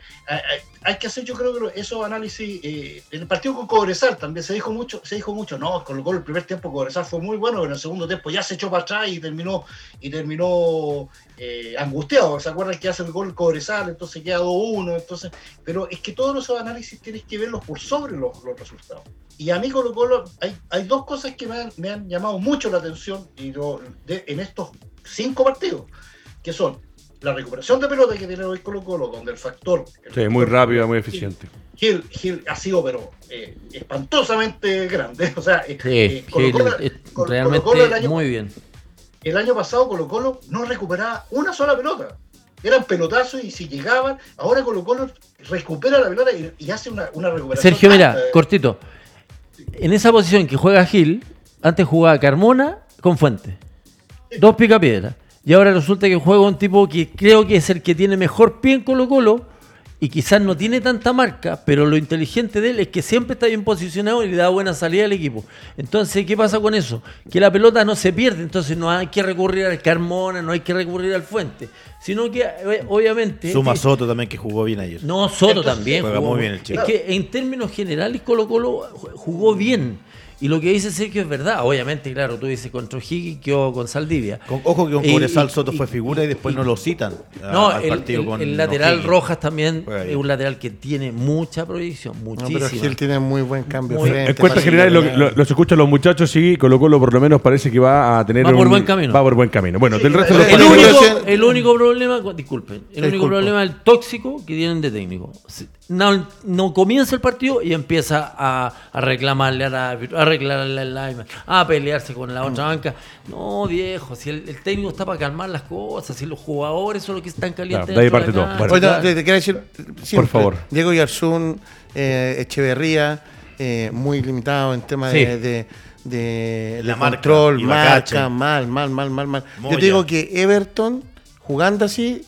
hay, que hacer, yo creo que esos análisis. eh, en el partido con Cobresal también se dijo mucho, se dijo mucho, no, Colo el primer tiempo Cobresal fue muy bueno, pero en el segundo tiempo ya se echó para atrás y terminó, y terminó eh, angustiado. ¿Se acuerdan que hace el gol Cobresal? Entonces queda 2-1. Entonces, pero es que todos esos análisis tienes que verlos por sobre los, resultados. Y a mí Colo Colo, hay, hay dos cosas que me han, llamado mucho la atención y en estos cinco partidos, que son la recuperación de pelota que tiene hoy Colo Colo, donde el factor... el Sí, muy rápido, muy eficiente. Gil, Gil ha sido, pero eh, espantosamente grande. O sea, eh, Sí, Colo Gil, Colo- es Colo- realmente el año- muy bien. el año pasado Colo Colo no recuperaba una sola pelota. Eran pelotazos y si llegaban, ahora Colo Colo recupera la pelota y, y hace una, una recuperación. Sergio, mira, eh. cortito. En esa posición que juega Gil, antes jugaba Carmona con Fuente. Dos picapiedras. Y ahora resulta que juega un tipo que creo que es el que tiene mejor pie en Colo Colo y quizás no tiene tanta marca, pero lo inteligente de él es que siempre está bien posicionado y le da buena salida al equipo. Entonces, ¿qué pasa con eso? Que la pelota no se pierde, entonces no hay que recurrir al Carmona, no hay que recurrir al Fuente, sino que eh, obviamente... Suma Soto también que jugó bien ayer. no, Soto Entonces, también. juega jugó- muy bien el chico. Es que en términos generales Colo Colo jugó bien. Y lo que dice Sergio es verdad. Obviamente, claro, tú dices contra O'Higgins quedó con Saldivia. Con- ojo que con Cobresal Soto y- fue figura y después y- no lo citan. a- No, al el, partido el- con el lateral O'Higgins. Rojas también es un lateral que tiene mucha proyección, No, muchísima. pero Gil tiene muy buen cambio. Muy- frente, lo, ganar. lo- los escuchan los muchachos y Colo Colo por lo menos parece que va a tener Va por un- buen camino. Va por buen camino. Bueno, Sí, del resto de los único, el único problema, disculpen, el único problema es el tóxico que tienen de técnico. No, no comienza el partido y empieza a, a reclamarle al árbitro, a reclamarle al lineman, a pelearse con la otra banca. No, viejo, si el, el técnico está para calmar las cosas, si los jugadores son los que están calientes. Claro, de ahí parte todo. Bueno. Oye, Claro. te, te quiero decir, siempre, favor. Diego Yarzún, eh, Echeverría, eh, muy limitado en tema Sí. de, de, de- La de marca control, marca, mal, mal, mal, mal, mal. Yo te digo que Everton, jugando así,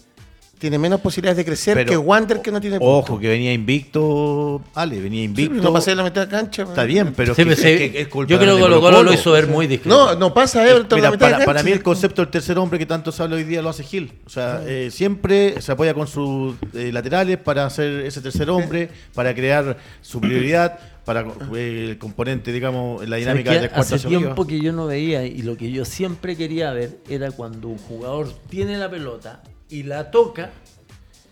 tiene menos posibilidades de crecer Pero, que Wander que no tiene Ojo, puntos. que venía invicto. Ale, venía Sí, invicto. no pasé la mitad de cancha. Está bien, pero Sí, es que- pero sí, es que es culpa yo creo que Colo Colo lo hizo ver muy discreto. No, no pasa Everton Mira, la mitad de para, cancha. para mí el concepto del tercer hombre que tanto se habla hoy día lo hace Gil. O sea, eh, siempre se apoya con sus eh, laterales para hacer ese tercer hombre, para crear superioridad, para eh, el componente, digamos, en la ¿Sabes dinámica de cuartas Hace tiempo que yo no veía y lo que yo siempre quería ver era cuando un jugador tiene la pelota y la toca,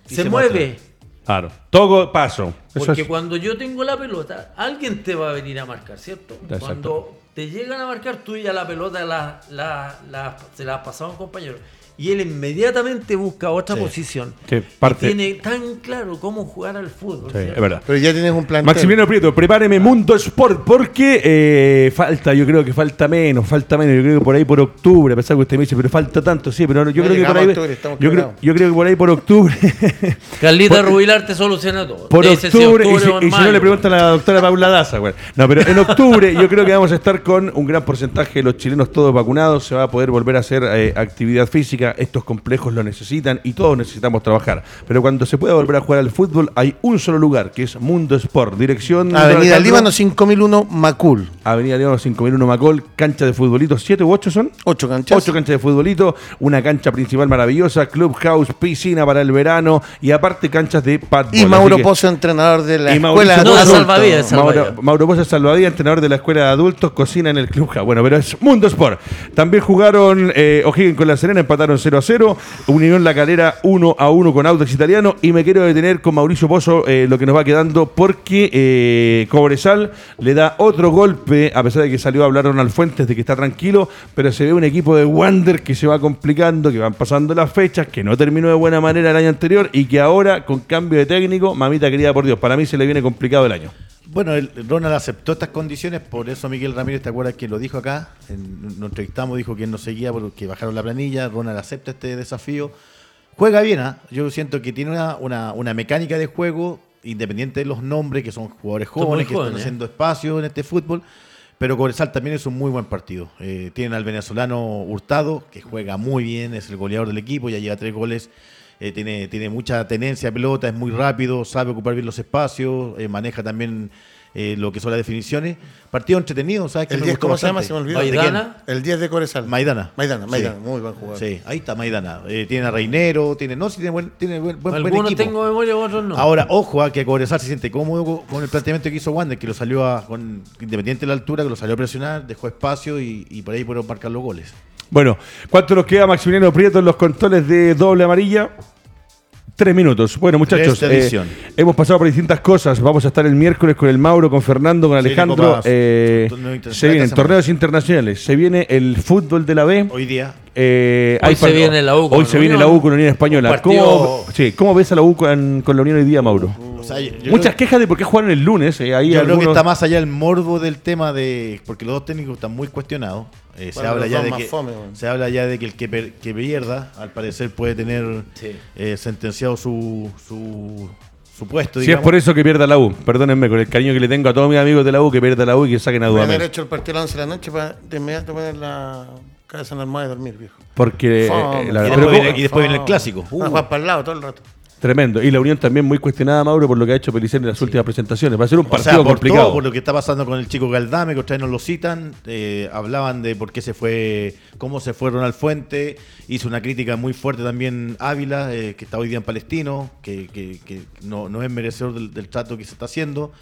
Y se, se mueve. Claro. Todo paso. Eso Porque es- cuando yo tengo la pelota, alguien te va a venir a marcar, ¿cierto? Exacto. Cuando te llegan a marcar, tú ya la pelota la, la- la- se la has pasado a un compañero. Y él inmediatamente busca otra Sí. posición. Sí, Y parte- tiene tan claro cómo jugar al fútbol. Sí, es verdad. Pero ya tienes un plan. Maximiliano Prieto, prepáreme Mundo Sport, porque eh, falta, yo creo que falta menos, falta menos, yo creo que por ahí por octubre, a pesar que usted me dice, pero falta tanto, sí, pero no, yo No creo que por ahí, octubre, yo creo, yo creo que por ahí por octubre, Carlita Rubilar te soluciona todo. por octubre, y, si, y no le preguntan a la doctora Paula Daza, güey. No, pero en octubre yo creo que vamos a estar con un gran porcentaje de los chilenos todos vacunados, se va a poder volver a hacer eh, actividad física, estos complejos lo necesitan y todos necesitamos trabajar. Pero cuando se pueda volver a jugar al fútbol hay un solo lugar, que es Mundo Sport, dirección... Avenida Líbano 5001 Macul. Avenida Líbano 5001 Macol, cancha de futbolito, ¿siete u ocho son? Ocho canchas. Ocho canchas de futbolito, una cancha principal maravillosa, clubhouse, piscina para el verano y aparte canchas de padbol. Y Mauro que- Pozo, entrenador de la y escuela No, de salvavidas. Mauro, Mauro Pozo es salvavidas, entrenador de la escuela de adultos, cocina en el clubhouse. Bueno, pero es Mundo Sport. También jugaron eh, O'Higgins con la Serena, empataron 0 a 0. Unión La Calera 1 a 1 con Audax Italiano. Y me quiero detener con Mauricio Pozo eh, lo que nos va quedando porque eh, Cobresal le da otro golpe, a pesar de que salió a hablar Ronald Fuentes de que está tranquilo, pero se ve un equipo de Wander que se va complicando, que van pasando las fechas, que no terminó de buena manera el año anterior y que ahora, con cambio de técnico, mamita querida por Dios, para mí se le viene complicado el año. Bueno, el, Ronald aceptó estas condiciones, por eso Miguel Ramírez, ¿te acuerdas que lo dijo acá? En, nos entrevistamos, dijo que él no seguía porque bajaron la planilla. Ronald acepta este desafío. Juega bien, ¿ah? yo siento que tiene una, una, una mecánica de juego, independiente de los nombres, que son jugadores jóvenes, que jóvenes, están ¿eh? haciendo espacio en este fútbol. Pero Cobresal también es un muy buen partido. Eh, tienen al venezolano Hurtado, que juega muy bien, es el goleador del equipo, ya lleva tres goles. Eh, tiene, tiene mucha tenencia a pelota, es muy rápido, sabe ocupar bien los espacios, eh, maneja también eh, lo que son las definiciones. Partido entretenido, ¿sabes? qué El me 10, gustó ¿cómo se llama? bastante? Se me olvidó. ¿De Maidana. El 10 de Coresal. Maidana. Maidana, Maidana, Sí. muy buen jugador. Sí, ahí está Maidana. Eh, tiene a Reinero, tiene, no, sí, tiene buen, tiene buen, buen, buen Algunos equipo. tengo memoria, otros no. Ahora, ojo, a que Cobresal se siente cómodo con- con el planteamiento que hizo Wander, que lo salió a, con, independiente de la altura, que lo salió a presionar, dejó espacio y, y por ahí pudieron marcar los goles. Bueno, ¿cuánto nos queda Maximiliano Prieto en los controles de doble amarilla? Tres minutos. Bueno, muchachos, eh, hemos pasado por distintas cosas. Vamos a estar el miércoles con el Mauro, con Fernando, con Alejandro. Eh, se vienen torneos internacionales. Se viene el fútbol de la B. Hoy día, Eh, Hoy hay se viene la U con Hoy se la viene Unión. la U con la Unión Española. Partido- ¿Cómo, sí, ¿Cómo ves a la U con, con la Unión hoy día, Mauro? o sea, Muchas creo- quejas de por qué jugaron el lunes. eh, ahí Yo creo que está más allá el morbo del tema de. Porque los dos técnicos están muy cuestionados. Eh, se, habla ya de que, fome, se habla ya de que el que, per- que pierda, al parecer, puede tener Sí. eh, sentenciado su, su, su puesto. Si es por eso que pierda la U, perdónenme, con el cariño que le tengo a todos mis amigos de la U, que pierda la U y que saquen a Voy a Dudamel. haber hecho el partido a las 11 de la noche para de inmediato poner la cabeza en la almohada y dormir, viejo. Porque eh, Fome. la- Y después, ¿cómo- viene, y después viene el clásico. Uh. Jugar para el lado todo el rato. Tremendo. Y la Unión también muy cuestionada, Mauro, por lo que ha hecho Pelicero en las últimas presentaciones. Va a ser un O partido sea, por complicado. todo, por lo que está pasando con el chico Galdame, que vez nos lo citan, eh, hablaban de por qué se fue, cómo se fue Ronald Fuente, hizo una crítica muy fuerte también Ávila, eh, que está hoy día en Palestino, que, que- que no, no es merecedor del, del trato que se está haciendo.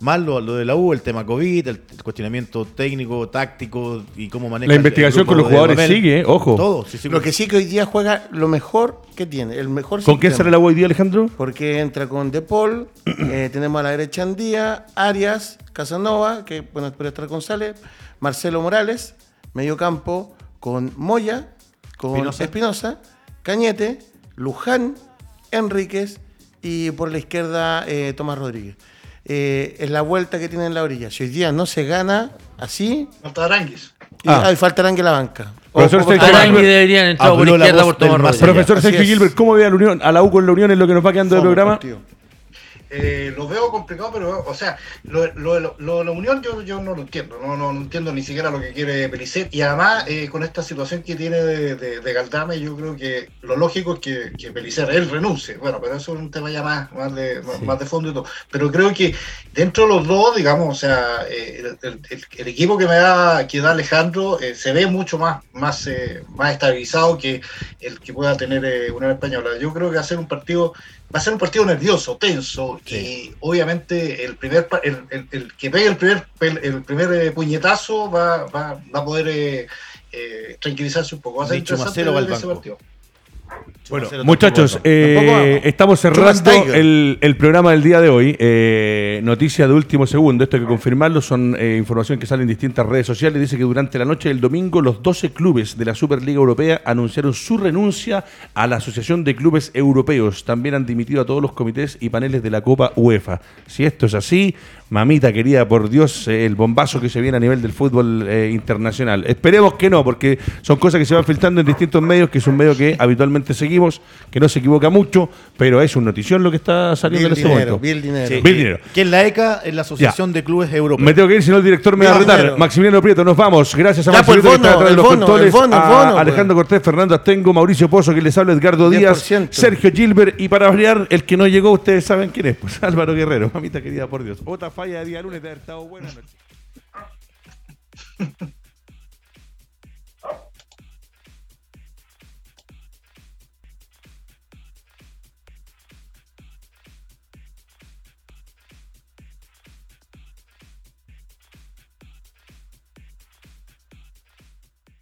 Más lo, lo de la U, el tema COVID, el, cuestionamiento técnico, táctico y cómo maneja La el investigación grupo con los de jugadores sigue, ojo. Todo, sí, sí, Lo que sí que hoy día juega lo mejor que tiene, el mejor ¿Con quién sistema. sale la U hoy día, Alejandro? Porque entra con De Paul, eh, tenemos a la derecha Andía, Arias, Casanova, que bueno, espero estar González, Marcelo Morales, medio campo con Moya, con Espinosa. Espinosa, Cañete, Luján, Enríquez y por la izquierda eh, Tomás Rodríguez. Eh, es la vuelta que tiene en la orilla. Si hoy día no se gana así, Falta Aranguis. y Ah. hay falta en la banca. Profesor Sergio deberían entrar por izquierda por Rodríguez. Profesor Sergio. Gilbert, ¿cómo ve a la, Unión, a la U con la Unión en lo que nos va quedando del programa? partido. Eh, lo veo complicado, pero, o sea, lo, lo, lo, la Unión yo, yo no lo entiendo, no, no, no entiendo ni siquiera lo que quiere Pelicer, y además eh, con esta situación que tiene de, de, de, Galdame, yo creo que lo lógico es que, que Pelicer, él renuncie, bueno, pero eso es un tema ya más, más, de, sí. más de fondo y todo, pero creo que dentro de los dos, digamos, o sea, eh, el, el, equipo que me da, que da Alejandro se ve mucho más, más, más estabilizado que el que pueda tener una española. Yo creo que ser un partido va a ser un partido nervioso, tenso, sí. y obviamente el primer el, el, el, que pegue el primer el primer eh, puñetazo va, va, va, a poder eh, eh, tranquilizarse un poco. Va a ser interesante ver ese partido. Bueno, muchachos, eh, estamos cerrando el, el, programa del día de hoy. Eh, noticia de último segundo, esto hay que confirmarlo, son eh, información que sale en distintas redes sociales. Dice que durante la noche del domingo los 12 clubes de la Superliga Europea anunciaron su renuncia a la Asociación de Clubes Europeos. También han dimitido a todos los comités y paneles de la Copa UEFA. Si esto es así, mamita querida, por Dios, eh, el bombazo que se viene a nivel del fútbol eh, internacional. Esperemos que no, porque son cosas que se van filtrando en distintos medios, que es un medio que habitualmente seguimos, que no se equivoca mucho, pero es una notición lo que está saliendo en este momento. Bien dinero. Sí, bien dinero. Que es la ECA, es la Asociación ya. de Clubes Europeos. Me tengo que ir, si no el director me va a retar. Maximiliano Prieto, nos vamos. Gracias a Marcelito que está detrás de los bono, controles, bono, a bono, Alejandro pues. Cortés, Fernando Astengo, Mauricio Pozo, que les habla Edgardo 10%. Díaz, Sergio Gilbert, y para variar, el que no llegó, ustedes saben quién es, pues Álvaro Guerrero, mamita querida, por Dios. Otra falla de día lunes de estado. Buenas noches.